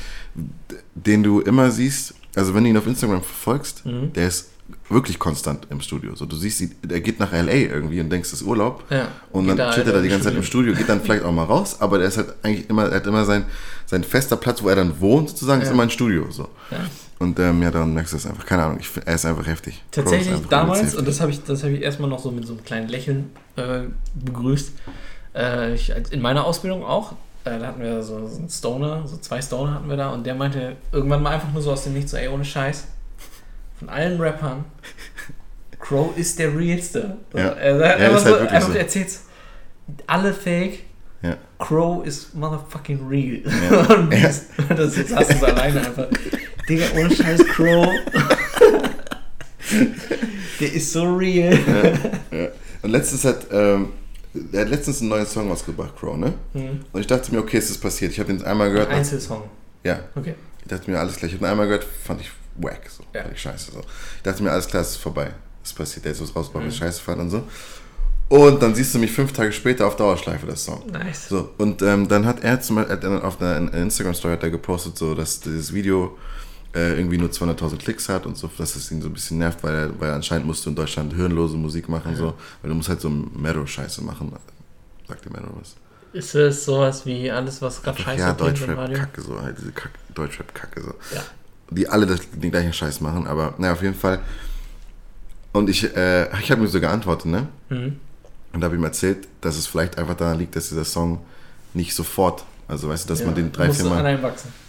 den du immer siehst, also wenn du ihn auf Instagram verfolgst, Mhm. der ist wirklich konstant im Studio. So, du siehst, ihn- der geht nach LA irgendwie und denkst, das ist Urlaub. Ja. Und dann da chillt er halt da die im ganze Zeit im Studio, geht dann vielleicht auch mal raus, aber der ist halt eigentlich immer, er hat immer sein, sein fester Platz, wo er dann wohnt, sozusagen, ist Ja. immer ein Studio. So. Ja. Und ähm, ja, daran merkst du es einfach. Keine Ahnung, ich, er ist einfach heftig. Ist Tatsächlich einfach damals, übelst und das habe ich, das habe ich erstmal noch so mit so einem kleinen Lächeln äh, begrüßt, Äh, ich, in meiner Ausbildung auch. Äh, da hatten wir so, so einen Stoner, so zwei Stoner hatten wir da und der meinte irgendwann mal einfach nur so aus dem Nichts so, ey, ohne Scheiß. Von allen Rappern, Crow ist der realste. Ja. Er hat Ja, einfach, ist so, halt einfach so. erzählt, alle fake, Ja. Crow ist motherfucking real. Ja. Und das, das jetzt hast du es alleine einfach. Digga, ohne Scheiß, Crow. der ist so real. Ja. Und letztens hat, ähm, er hat letztens einen neuen Song ausgebracht, Crow, ne? Hm. Und ich dachte mir, okay, es ist passiert. Ich habe den einmal gehört. Einzelsong. Ja, Okay. ich dachte mir, alles klar. Ich habe den einmal gehört, fand ich wack, so. Ja. Fand ich scheiße, so. Ich dachte mir, alles klar, es ist vorbei. Es ist passiert, der ist was rausgebracht, Mhm. ich scheiße fand und so. Und dann siehst du mich fünf Tage später auf Dauerschleife, das Song. Nice. So, und ähm, dann hat er zum Beispiel, auf einer Instagram-Story hat er gepostet, so, dass dieses Video äh, irgendwie nur 200.000 Klicks hat und so, dass es ihn so ein bisschen nervt, weil er, weil er anscheinend musst du in Deutschland hirnlose Musik machen, so, weil du musst halt so Meadow-Scheiße machen. Sagt dir Meadow was? Ist es sowas wie alles, was gerade scheiße ja? Deutschrap-Kacke, so, halt diese Kack, Deutschrap-Kacke, so. Ja. Die alle das, den gleichen Scheiß machen, aber naja, auf jeden Fall. Und ich, äh, ich habe mir so geantwortet, ne? Mhm. Und da habe ich ihm erzählt, dass es vielleicht einfach daran liegt, dass dieser Song nicht sofort, also weißt du, dass man den drei, vier Mal.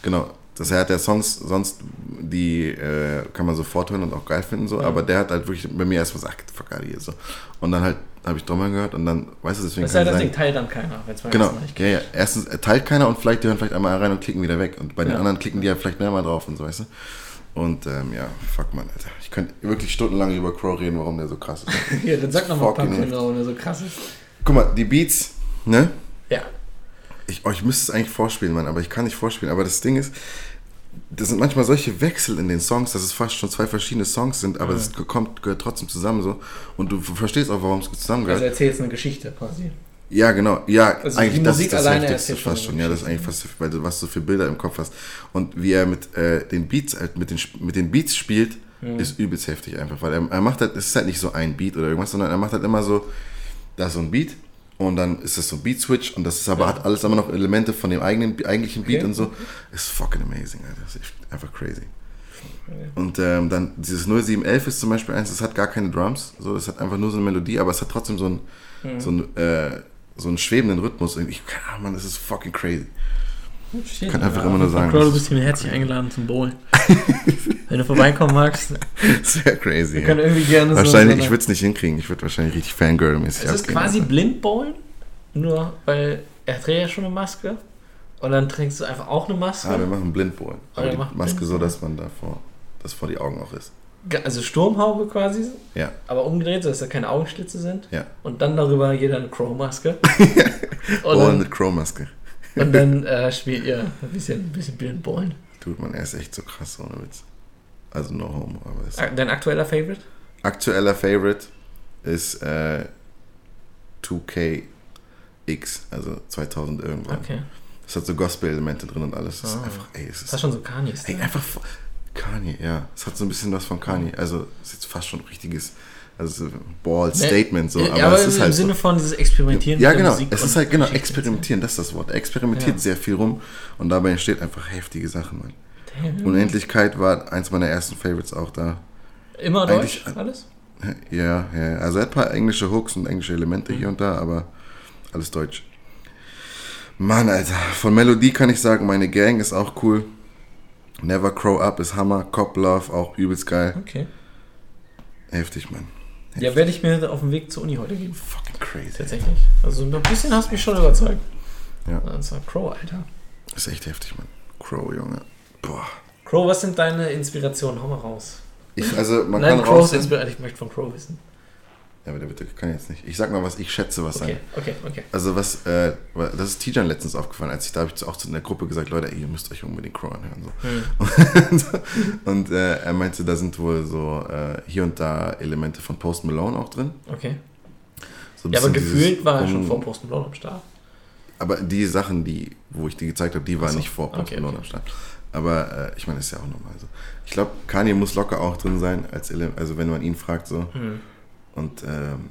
Genau. Das er hat ja Songs, sonst, die äh, kann man sofort hören und auch geil finden, so, Ja. aber der hat halt wirklich bei mir erst gesagt, fuck out of here, so. Und dann halt habe ich Drummer gehört und dann, weißt du, deswegen Das ja kann das Ding, teilt dann keiner, wenn es Genau, ersten Mal nicht ja, ja. Erstens äh, teilt keiner und vielleicht die hören vielleicht einmal rein und klicken wieder weg. Und bei den Ja. anderen klicken die ja vielleicht mehrmal drauf und so, weißt du. Und ähm, ja, fuck man, Alter. Ich könnte wirklich stundenlang über Crow reden, warum der so krass ist. Ja, dann sag nochmal warum der so krass ist. Guck mal, die Beats, ne? Ja. Ich, oh, ich müsste es eigentlich vorspielen, Mann, aber ich kann nicht vorspielen. Aber das Ding ist, das sind manchmal solche Wechsel in den Songs, dass es fast schon zwei verschiedene Songs sind, aber es kommt, gehört trotzdem zusammen so. Und du verstehst auch, warum es zusammengehört. Also erzählst eine Geschichte quasi. Ja, genau. Ja, Also eigentlich die das Musik ist das Heftigste fast schon. Ja, das ist eigentlich fast, weil du was so für Bilder im Kopf hast. Und wie er mit äh, den Beats, halt mit den, mit den Beats spielt, Mhm. ist übelst heftig einfach. Weil er, er macht halt, es ist halt nicht so ein Beat oder irgendwas, sondern er macht halt immer so, da ist so ein Beat und dann ist das so ein Beat-Switch und das ist aber, hat alles immer noch Elemente von dem eigenen, eigentlichen Beat Okay. und so. Ist fucking amazing, Alter. Das ist einfach crazy. Und ähm, dann dieses 0711 ist zum Beispiel eins, das hat gar keine Drums, so, das hat einfach nur so eine Melodie, aber es hat trotzdem so einen, so einen, äh, so einen schwebenden Rhythmus. Keine Ahnung, Mann, das ist fucking crazy. Shit, kann einfach ja. immer nur sagen, Crow, du bist hier herzlich eingeladen zum Bowlen. Wenn du vorbeikommen magst, wir Sehr crazy. können Ja. irgendwie gerne Wahrscheinlich, so... ich würde es nicht hinkriegen. Ich würde wahrscheinlich richtig Fangirl-mäßig Es ist quasi blind Bowlen, nur weil er trägt ja schon eine Maske und dann trägst du einfach auch eine Maske. Ah, wir machen Blindbohlen. Ah, Aber wir die Maske so, dass man davor, dass vor die Augen auch ist. Also Sturmhaube quasi, Ja, aber umgedreht, sodass da keine Augenschlitze sind. ja. Und dann darüber jeder eine Crow-Maske. dann, mit Crow-Maske. Und dann äh, spielt ihr ein bisschen, ein bisschen Bowlen. Tut man, er ist echt so krass, ohne Witz. Also no homo, aber ist Dein aktueller Favorite? Aktueller Favorite ist äh, 2KX, also 2000 irgendwann. Okay. Es hat so Gospel-Elemente drin und alles. Es ist Ah. einfach, ey, es Das ist schon so Kanye. Ey, einfach Kanye, ja. Es hat so ein bisschen was von Kanye. Also, es ist jetzt fast schon ein richtiges, also Ball Statement so. Ja, Aber, aber es ist im halt Sinne so. von dieses Experimentieren Ja, genau. Musik Es ist halt, genau, Geschichte. experimentieren, das ist das Wort. Er experimentiert Ja. sehr viel rum und dabei entsteht einfach heftige Sachen, Mann. Damn. Unendlichkeit war eins meiner ersten Favorites auch da. Immer Eigentlich- Deutsch, alles? Ja, ja. Also, er hat ein paar englische Hooks und englische Elemente Mhm. hier und da, aber alles Deutsch. Mann, Alter. Von Melodie kann ich sagen, meine Gang ist auch cool. Never Crow Up ist Hammer. Cop Love auch übelst geil. Okay. Heftig, Mann. Ja, werde ich mir auf dem Weg zur Uni heute geben. Fucking crazy. Tatsächlich. Also ein bisschen hast du mich schon überzeugt. Ja. Das war Crow, Alter. ist echt heftig, Mann. Crow, Junge. Boah. Crow, was sind deine Inspirationen? Hau mal raus. Ich, also, man Nein, kann Crows raus. Ich möchte von Crow wissen. Aber der bitte kann jetzt nicht. Ich sag mal, was ich schätze, was Okay, sein. okay, okay. Also, was, äh, das ist Tijan letztens aufgefallen, als ich da habe ich auch zu in der Gruppe gesagt, Leute, ey, ihr müsst euch unbedingt Crow anhören. So. Hm. und äh, er meinte, da sind wohl so äh, hier und da Elemente von Post Malone auch drin. Okay. So Ja, aber gefühlt war er schon vor Post Malone am Start. Aber die Sachen, die, wo ich die gezeigt habe, die waren so. nicht vor Post Okay, Malone okay. am Start. Aber äh, ich meine, das ist ja auch normal so. Ich glaube, Kanye muss locker auch drin sein, als Ele also wenn man ihn fragt so. Hm. Und ähm,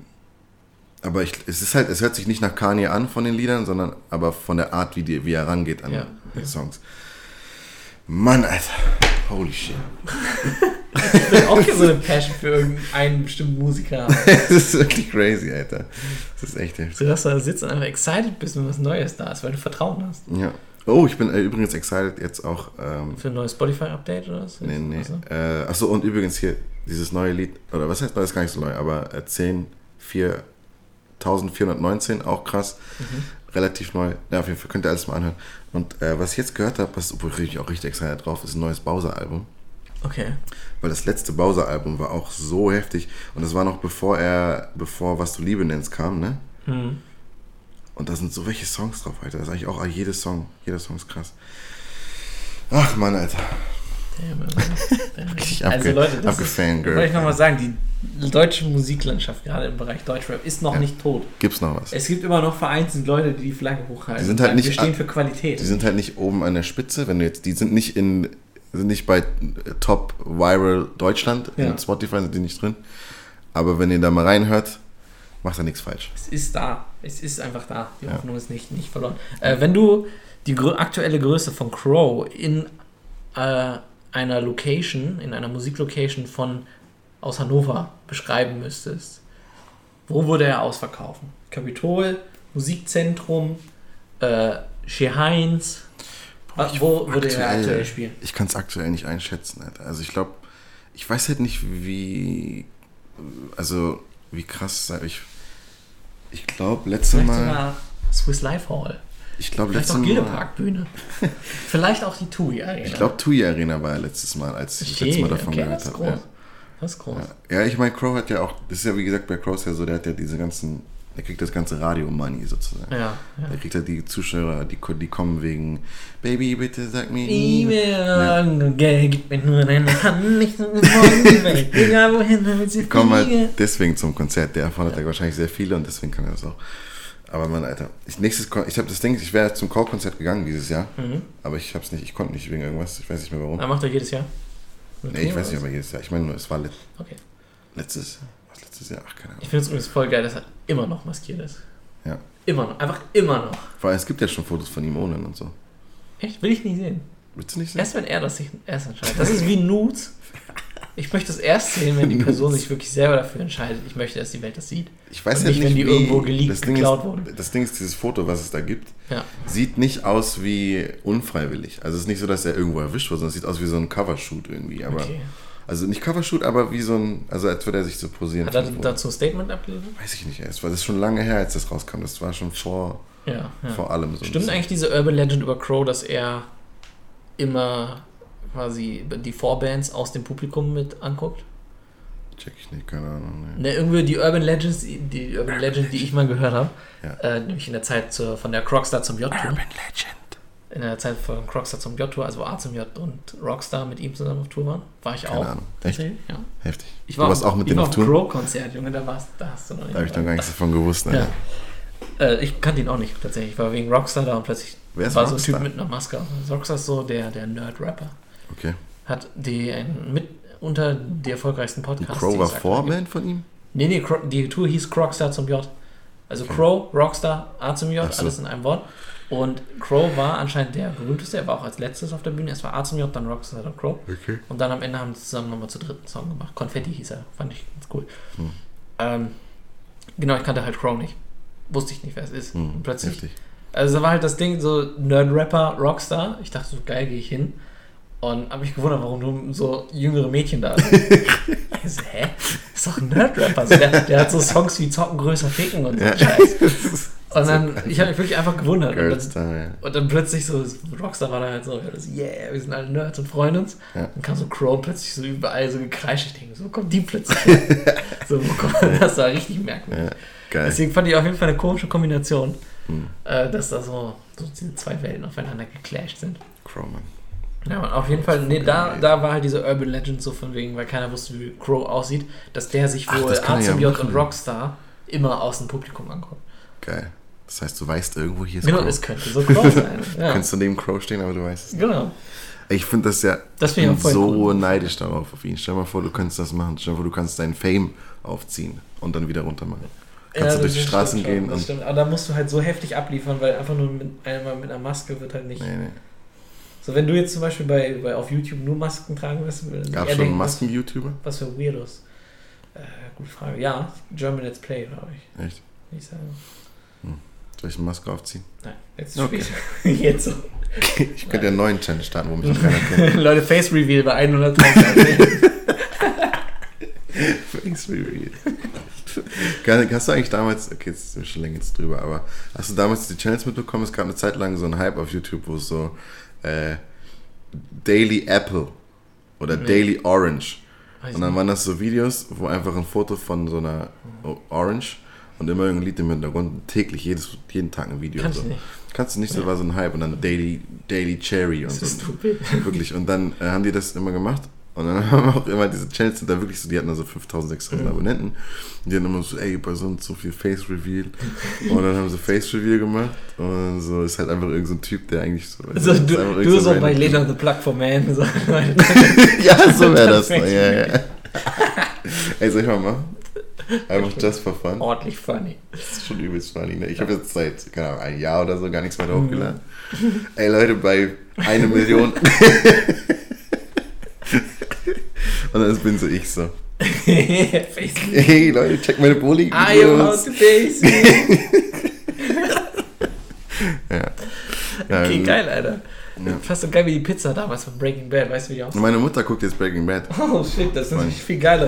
aber ich, es ist halt, es hört sich nicht nach Kanye an von den Liedern, sondern aber von der Art, wie, die, wie er rangeht an Ja. die Songs. Mann, Alter. Holy shit. Ich will auch hier so eine Passion für irgendeinen bestimmten Musiker das ist wirklich crazy, Alter. Das ist echt heftig. So dass du da sitzt und einfach excited bist, wenn was Neues da ist, weil du Vertrauen hast. Ja. Oh, ich bin äh, übrigens excited jetzt auch. Ähm, Für ein neues Spotify-Update oder was? nee, nee. Also, Äh, achso, und übrigens hier dieses neue Lied, oder was heißt neu, ist gar nicht so neu, aber äh, 10, 4, 1419, auch krass. Relativ neu. Ja, auf jeden Fall könnt ihr alles mal anhören. Und äh, was ich jetzt gehört habe, was wo ich auch richtig excited drauf ist, ein neues Bowser-Album. okay. Weil das letzte Bowser-Album war auch so heftig. Und das war noch bevor er, bevor Was du Liebe nennst kam, ne? Hm. Und da sind so welche Songs drauf, Alter. Das ist eigentlich auch jeder Song. Jeder Song ist krass. Ach Mann, Alter. Damn. Damn. Richtig Also Leute, das ist, wollte ich nochmal sagen, die deutsche Musiklandschaft, gerade im Bereich Deutschrap, ist noch Ja. nicht tot. Gibt's noch was? Es gibt immer noch vereinzelt Leute, die die Flagge hochhalten. Die sind halt nicht Wir stehen für Qualität. Die sind halt nicht oben an der Spitze, wenn du jetzt, die sind nicht in, sind nicht bei Top Viral Deutschland, Ja. in Spotify sind die nicht drin. Aber wenn ihr da mal reinhört, macht er nichts falsch. Es ist da. Es ist einfach da. Die Ja. Hoffnung ist nicht, nicht verloren. Äh, wenn du die grö aktuelle Größe von Crow in äh, einer Location, in einer Musiklocation von aus Hannover beschreiben müsstest, wo würde er ausverkaufen? Kapitol, Musikzentrum, äh, Shea Heinz. Boah, wo würde er aktuell- aktuell spielen? Ich kann es aktuell nicht einschätzen. Alter. Also ich glaube, ich weiß halt nicht, wie, also wie krass, ich, ich glaube, letzte Vielleicht Mal, sogar Swiss Life Hall. ich glaube, Vielleicht letzte auch Mal, Gildepark-Bühne. Vielleicht auch die TUI Arena. ich glaube, TUI Arena war ja letztes Mal, als ich das letzte Mal davon okay, gehört habe. Ja. Das ist groß. Ja, ja ich meine, Crow hat ja auch, das ist ja wie gesagt bei Crow ist ja so, der hat ja diese ganzen, der kriegt das ganze Radio-Money sozusagen. Ja, ja. Der kriegt ja die Zuschauer, die, die kommen wegen Baby, bitte sag mir. E-Mail, Geld, gib mir nur deine Hand, nicht so morgen die Welt. Egal wohin, damit sie kommen halt deswegen zum Konzert. Der davon hat er wahrscheinlich sehr viele und deswegen kann er das auch. Aber Mann, Alter, ich, nächstes Kon ich habe das Ding, ich wäre zum Crow-Konzert gegangen dieses Jahr, Mhm. aber ich hab's nicht, ich konnte nicht wegen irgendwas, ich weiß nicht mehr warum. Er macht er jedes Jahr? Nee, ich weiß nicht, oder aber jedes Jahr. Ich meine nur, es war let? Okay. letztes, was letztes Jahr? Ach, keine Ahnung. Ich finde es übrigens voll geil, dass er immer noch maskiert ist. Ja. Immer noch. Einfach immer noch. Vor allem, es gibt ja schon Fotos von ihm ohne und so. Echt? Will ich nicht sehen. Willst du nicht sehen? Erst wenn er das sich erst entscheidet. Das ist wie Nudes. Ich möchte es erst sehen, wenn die Person sich wirklich selber dafür entscheidet. Ich möchte, dass die Welt das sieht. Ich weiß Und ja nicht, nicht, wenn die wie, irgendwo geleakt, das Ding geklaut ist, wurden. Das Ding ist, dieses Foto, was es da gibt, Ja. sieht nicht aus wie unfreiwillig. Also es ist nicht so, dass er irgendwo erwischt wurde, sondern es sieht aus wie so ein Covershoot irgendwie. Aber, Okay. Also nicht Covershoot, aber wie so ein, also als würde er sich so posieren. Hat er dazu ein Statement abgegeben? Weiß ich nicht erst, weil das ist schon lange her, als das rauskam. Das war schon vor, Ja. ja. vor allem so. Stimmt eigentlich diese Urban Legend über Crow, dass er immer quasi die Vorbands aus dem Publikum mit anguckt? Check ich nicht, keine Ahnung. Nee. Ne, irgendwie die Urban Legends, die Urban Legend, die ich mal gehört habe, Ja. äh, nämlich in der Zeit zur, von der Crockstar zum J-Tour. Urban Legend. In der Zeit von Crockstar zum J-Tour, also wo A zum J und Rockstar mit ihm zusammen auf Tour waren, war ich Keine auch. Ahnung. Echt? Ja. Heftig. Ich du war warst auch mit ich war auf auf Tour? einem Crow-Konzert, Junge, da, warst, da hast du noch nicht. Da habe ich noch gar nichts davon gewusst. Alter. Ja. Äh, ich kannte ihn auch nicht tatsächlich. Ich war wegen Rockstar da und plötzlich Wer ist war so ein Rockstar? Typ mit einer Maske. Rockstar ist so der, der Nerd-Rapper. Okay. Hat die einen mit unter die erfolgreichsten Podcasts. Crow war. Vorband von ihm? Nee, nee, die Tour hieß Crockstar zum J. Also Crow, Rockstar, A zum J, so. alles in einem Wort. Und Crow war anscheinend der berühmteste. Er war auch als letztes auf der Bühne. Es war A zum J, dann Rockstar, dann Crow. Okay. Und dann am Ende haben sie zusammen nochmal zu dritten Song gemacht. Konfetti hieß er. Fand ich ganz cool. Hm. Ähm, genau, ich kannte halt Crow nicht. Wusste ich nicht, wer es ist. Hm, plötzlich Heftig. also war halt das Ding, so Nerd-Rapper, Rockstar. Ich dachte so, geil, gehe ich hin. Und habe mich gewundert, warum nur so jüngere Mädchen da sind. ich so, hä? Ist doch ein Nerd-Rapper. So, der, der hat so Songs wie Zocken, größer, ficken und so Ja. Scheiß. Und dann, ich habe mich wirklich einfach gewundert. Und dann, ja. und dann plötzlich so, Rockstar war da halt so, yeah, wir sind alle Nerds und freuen uns. Ja. Dann kam so Crow plötzlich so überall so gekreischt. Ich denke, so wo kommt die plötzlich so, wo kommt, das war richtig merkwürdig. ja. Geil. Deswegen fand ich auf jeden Fall eine komische Kombination, Hm. äh, dass da so, so diese zwei Welten aufeinander geclasht sind. Crow, Mann. Ja, und auf jeden Fall, nee, da, da war halt diese Urban Legend so von wegen, weil keiner wusste, wie Crow aussieht, dass der sich Ach, wohl das kann A er zum ja und. Rockstar immer aus dem Publikum anguckt. Geil. Das heißt, du weißt irgendwo hier ist Genau, Crow. es könnte so Crow sein. Du Ja, kannst du neben Crow stehen, aber du weißt es nicht. genau. Ich finde das ja Das ich so cool. neidisch darauf auf ihn. Stell dir mal vor, du könntest das machen. Stell dir mal vor, du kannst deinen Fame aufziehen und dann wieder runter machen. Kannst du durch die Straßen schon, gehen Das stimmt. Aber da musst du halt so heftig abliefern, weil einfach nur mit, einmal mit einer Maske wird halt nicht. Nee, nee. So, wenn du jetzt zum Beispiel bei, bei auf YouTube nur Masken tragen würden Gab eher schon Masken-YouTuber? Was, für Weirdos. Äh, gute Frage. Ja, German Let's Play, glaube ich. Echt? Ich sagen. Soll ich eine Maske aufziehen? Nein, jetzt Okay. spät. jetzt so. Ich könnte ja einen neuen Challenge starten, wo mich noch keiner kennt. Leute, Face Reveal bei 100.000. Face Reveal. Hast du eigentlich damals, okay, jetzt sind wir schon länger jetzt drüber, aber hast du damals die Challenge mitbekommen? Es gab eine Zeit lang so einen Hype auf YouTube, wo es so äh, Daily Apple oder Nee. Daily Orange Weiß und dann nicht. waren das so Videos, wo einfach ein Foto von so einer O- Orange und immer irgendein Lied im Hintergrund, täglich, jedes, jeden Tag ein Video. Kann so. ich nicht. Kannst du nicht, so war so ein Hype und dann Daily, Daily Cherry und Das so. ist stupid. Wirklich. Und dann äh, haben die das immer gemacht. Und dann haben auch immer diese Channels sind da wirklich so, die hatten da so 5000, 6000 Abonnenten. Und die hatten immer so, ey, bei so und so viel Face Reveal. Und dann haben sie Face Reveal gemacht. Und so ist halt einfach irgendein so ein Typ, der eigentlich so. Also, du, du irgend so bei Lena the Plug for Man. So, ja, so wäre das. Ja, ja. Ey, soll ich mal machen? Einfach just for fun. ordentlich funny. Das ist schon übelst funny, ne? Ich habe jetzt seit, keine Ahnung, ein Jahr oder so gar nichts mehr hochgeladen. Ey, Leute, bei eine Million. Und dann bin so ich so. Hey Leute, check meine Bowling. I am how to face you. Ja. Okay, geil, Alter. Ja. Fast so geil wie die Pizza damals von Breaking Bad. Weißt du, wie die aussieht? Meine Mutter guckt jetzt Breaking Bad. Oh shit, das ist Mann. natürlich viel geiler.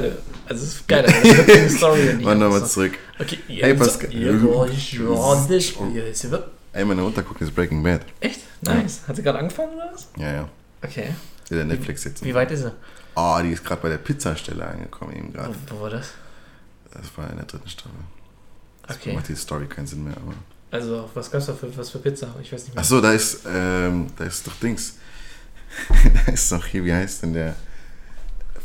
Also, es ist geiler. Das ist eine Story. Wann nochmal zurück. Okay, Hey, Pascal. Ja, wird- Ey, meine Mutter guckt jetzt Breaking Bad. Echt? Nice. Hat sie gerade angefangen oder was? Ja, ja. Okay. In der Netflix jetzt. Wie weit ist sie? Oh, die ist gerade bei der Pizzastelle angekommen eben gerade. Wo, wo war das? Das war in der dritten Staffel. Das Okay. macht die Story keinen Sinn mehr. Aber. Also, was gab's da für, was für Pizza? Ich weiß nicht mehr. Ach so, da ist, ähm, da ist doch Dings. da ist doch hier, wie heißt denn der?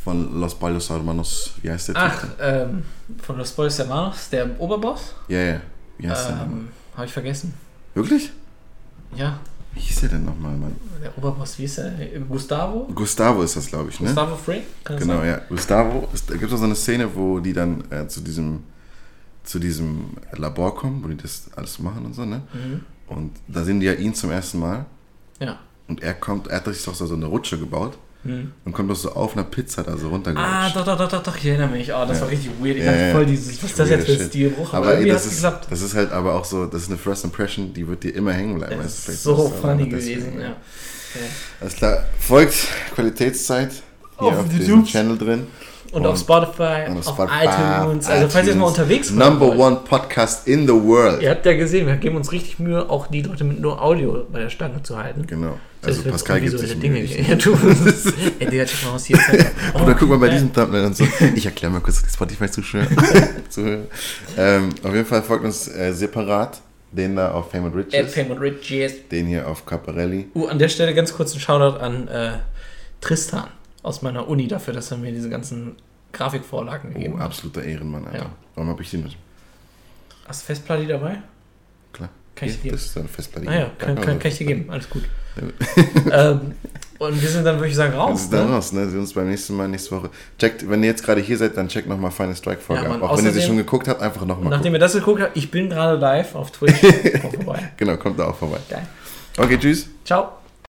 Von Los Ballos Hermanos. Wie heißt der Ach, ähm, von Los Boys Hermanos, der Oberboss? Ja, ja. Wie heißt der nochmal? Ähm, Habe ich vergessen. Wirklich? Ja, Wie hieß der denn nochmal, Mann? der Oberboss, wie ist der? Gustavo? Gustavo ist das, glaube ich, ne? Gustavo Fring? Kann Genau, ja. Gustavo, es da gibt es so eine Szene, wo die dann äh, zu diesem zu diesem Labor kommen, wo die das alles machen und so, ne? Mhm. Und da sehen die ja ihn zum ersten Mal. Ja. Und er kommt, er hat sich doch so eine Rutsche gebaut Mhm. und kommt doch so auf einer Pizza da so Ah, runtergerutscht. doch, doch, doch, doch, doch, ich erinnere mich. Oh, das Ja. war richtig weird. Ich Ja, hatte voll dieses, was ist das jetzt für ein. Stilbruch? aber ey, irgendwie das ist, geklappt. das ist halt aber auch so, das ist eine First Impression, die wird dir immer hängen bleiben. Das weißt ist vielleicht so das funny aber deswegen, gewesen, ja. ja. Alles klar, folgt Qualitätszeit hier Auf auf, diesem YouTube. Channel drin. Und, auf Spotify, und auf auf Spotify, iTunes. Also, falls ihr jetzt mal unterwegs seid. Number wollt. one podcast in the world. Ihr habt ja gesehen, wir geben uns richtig Mühe, auch die Leute mit nur Audio bei der Stange zu halten. Genau. Das Also heißt, Pascal gibt sich. Dinge. Ja, du. Ey, Digga, check mal aus hier. Oh, Oder guck mal bei geil. diesem Thumbnail und so. Ich erkläre mal kurz die Spotify-Zuschauer. Zuhörer. ähm, auf jeden Fall folgt uns äh, separat. Den da auf Fame and Riches. Fame und Riches. Den hier auf Caparelli. Uh, an der Stelle ganz kurz ein Shoutout an äh, Tristan aus meiner Uni dafür, dass er mir diese ganzen Grafikvorlagen Oh, gegeben hat. absoluter Ehrenmann, Alter. Ja. Warum habe ich die mit? Hast du Festplatte dabei? Klar. Kann ich dir geben? Das ist eine Festplatte. Ah ja, kann, kann, kann ich dir geben. Alles gut. ähm, und wir sind dann, würde ich sagen, raus. ist dann Ne? raus, ne? Wir sehen uns beim nächsten Mal, nächste Woche. Checkt, wenn ihr jetzt gerade hier seid, dann checkt nochmal Final Strike Folge Ja, ab. Auch wenn ihr sie schon geguckt habt, einfach nochmal nachdem ihr das geguckt habt, ich bin gerade live auf Twitch. Komm vorbei. Genau, kommt da auch vorbei. Geil. Okay, tschüss. Ciao.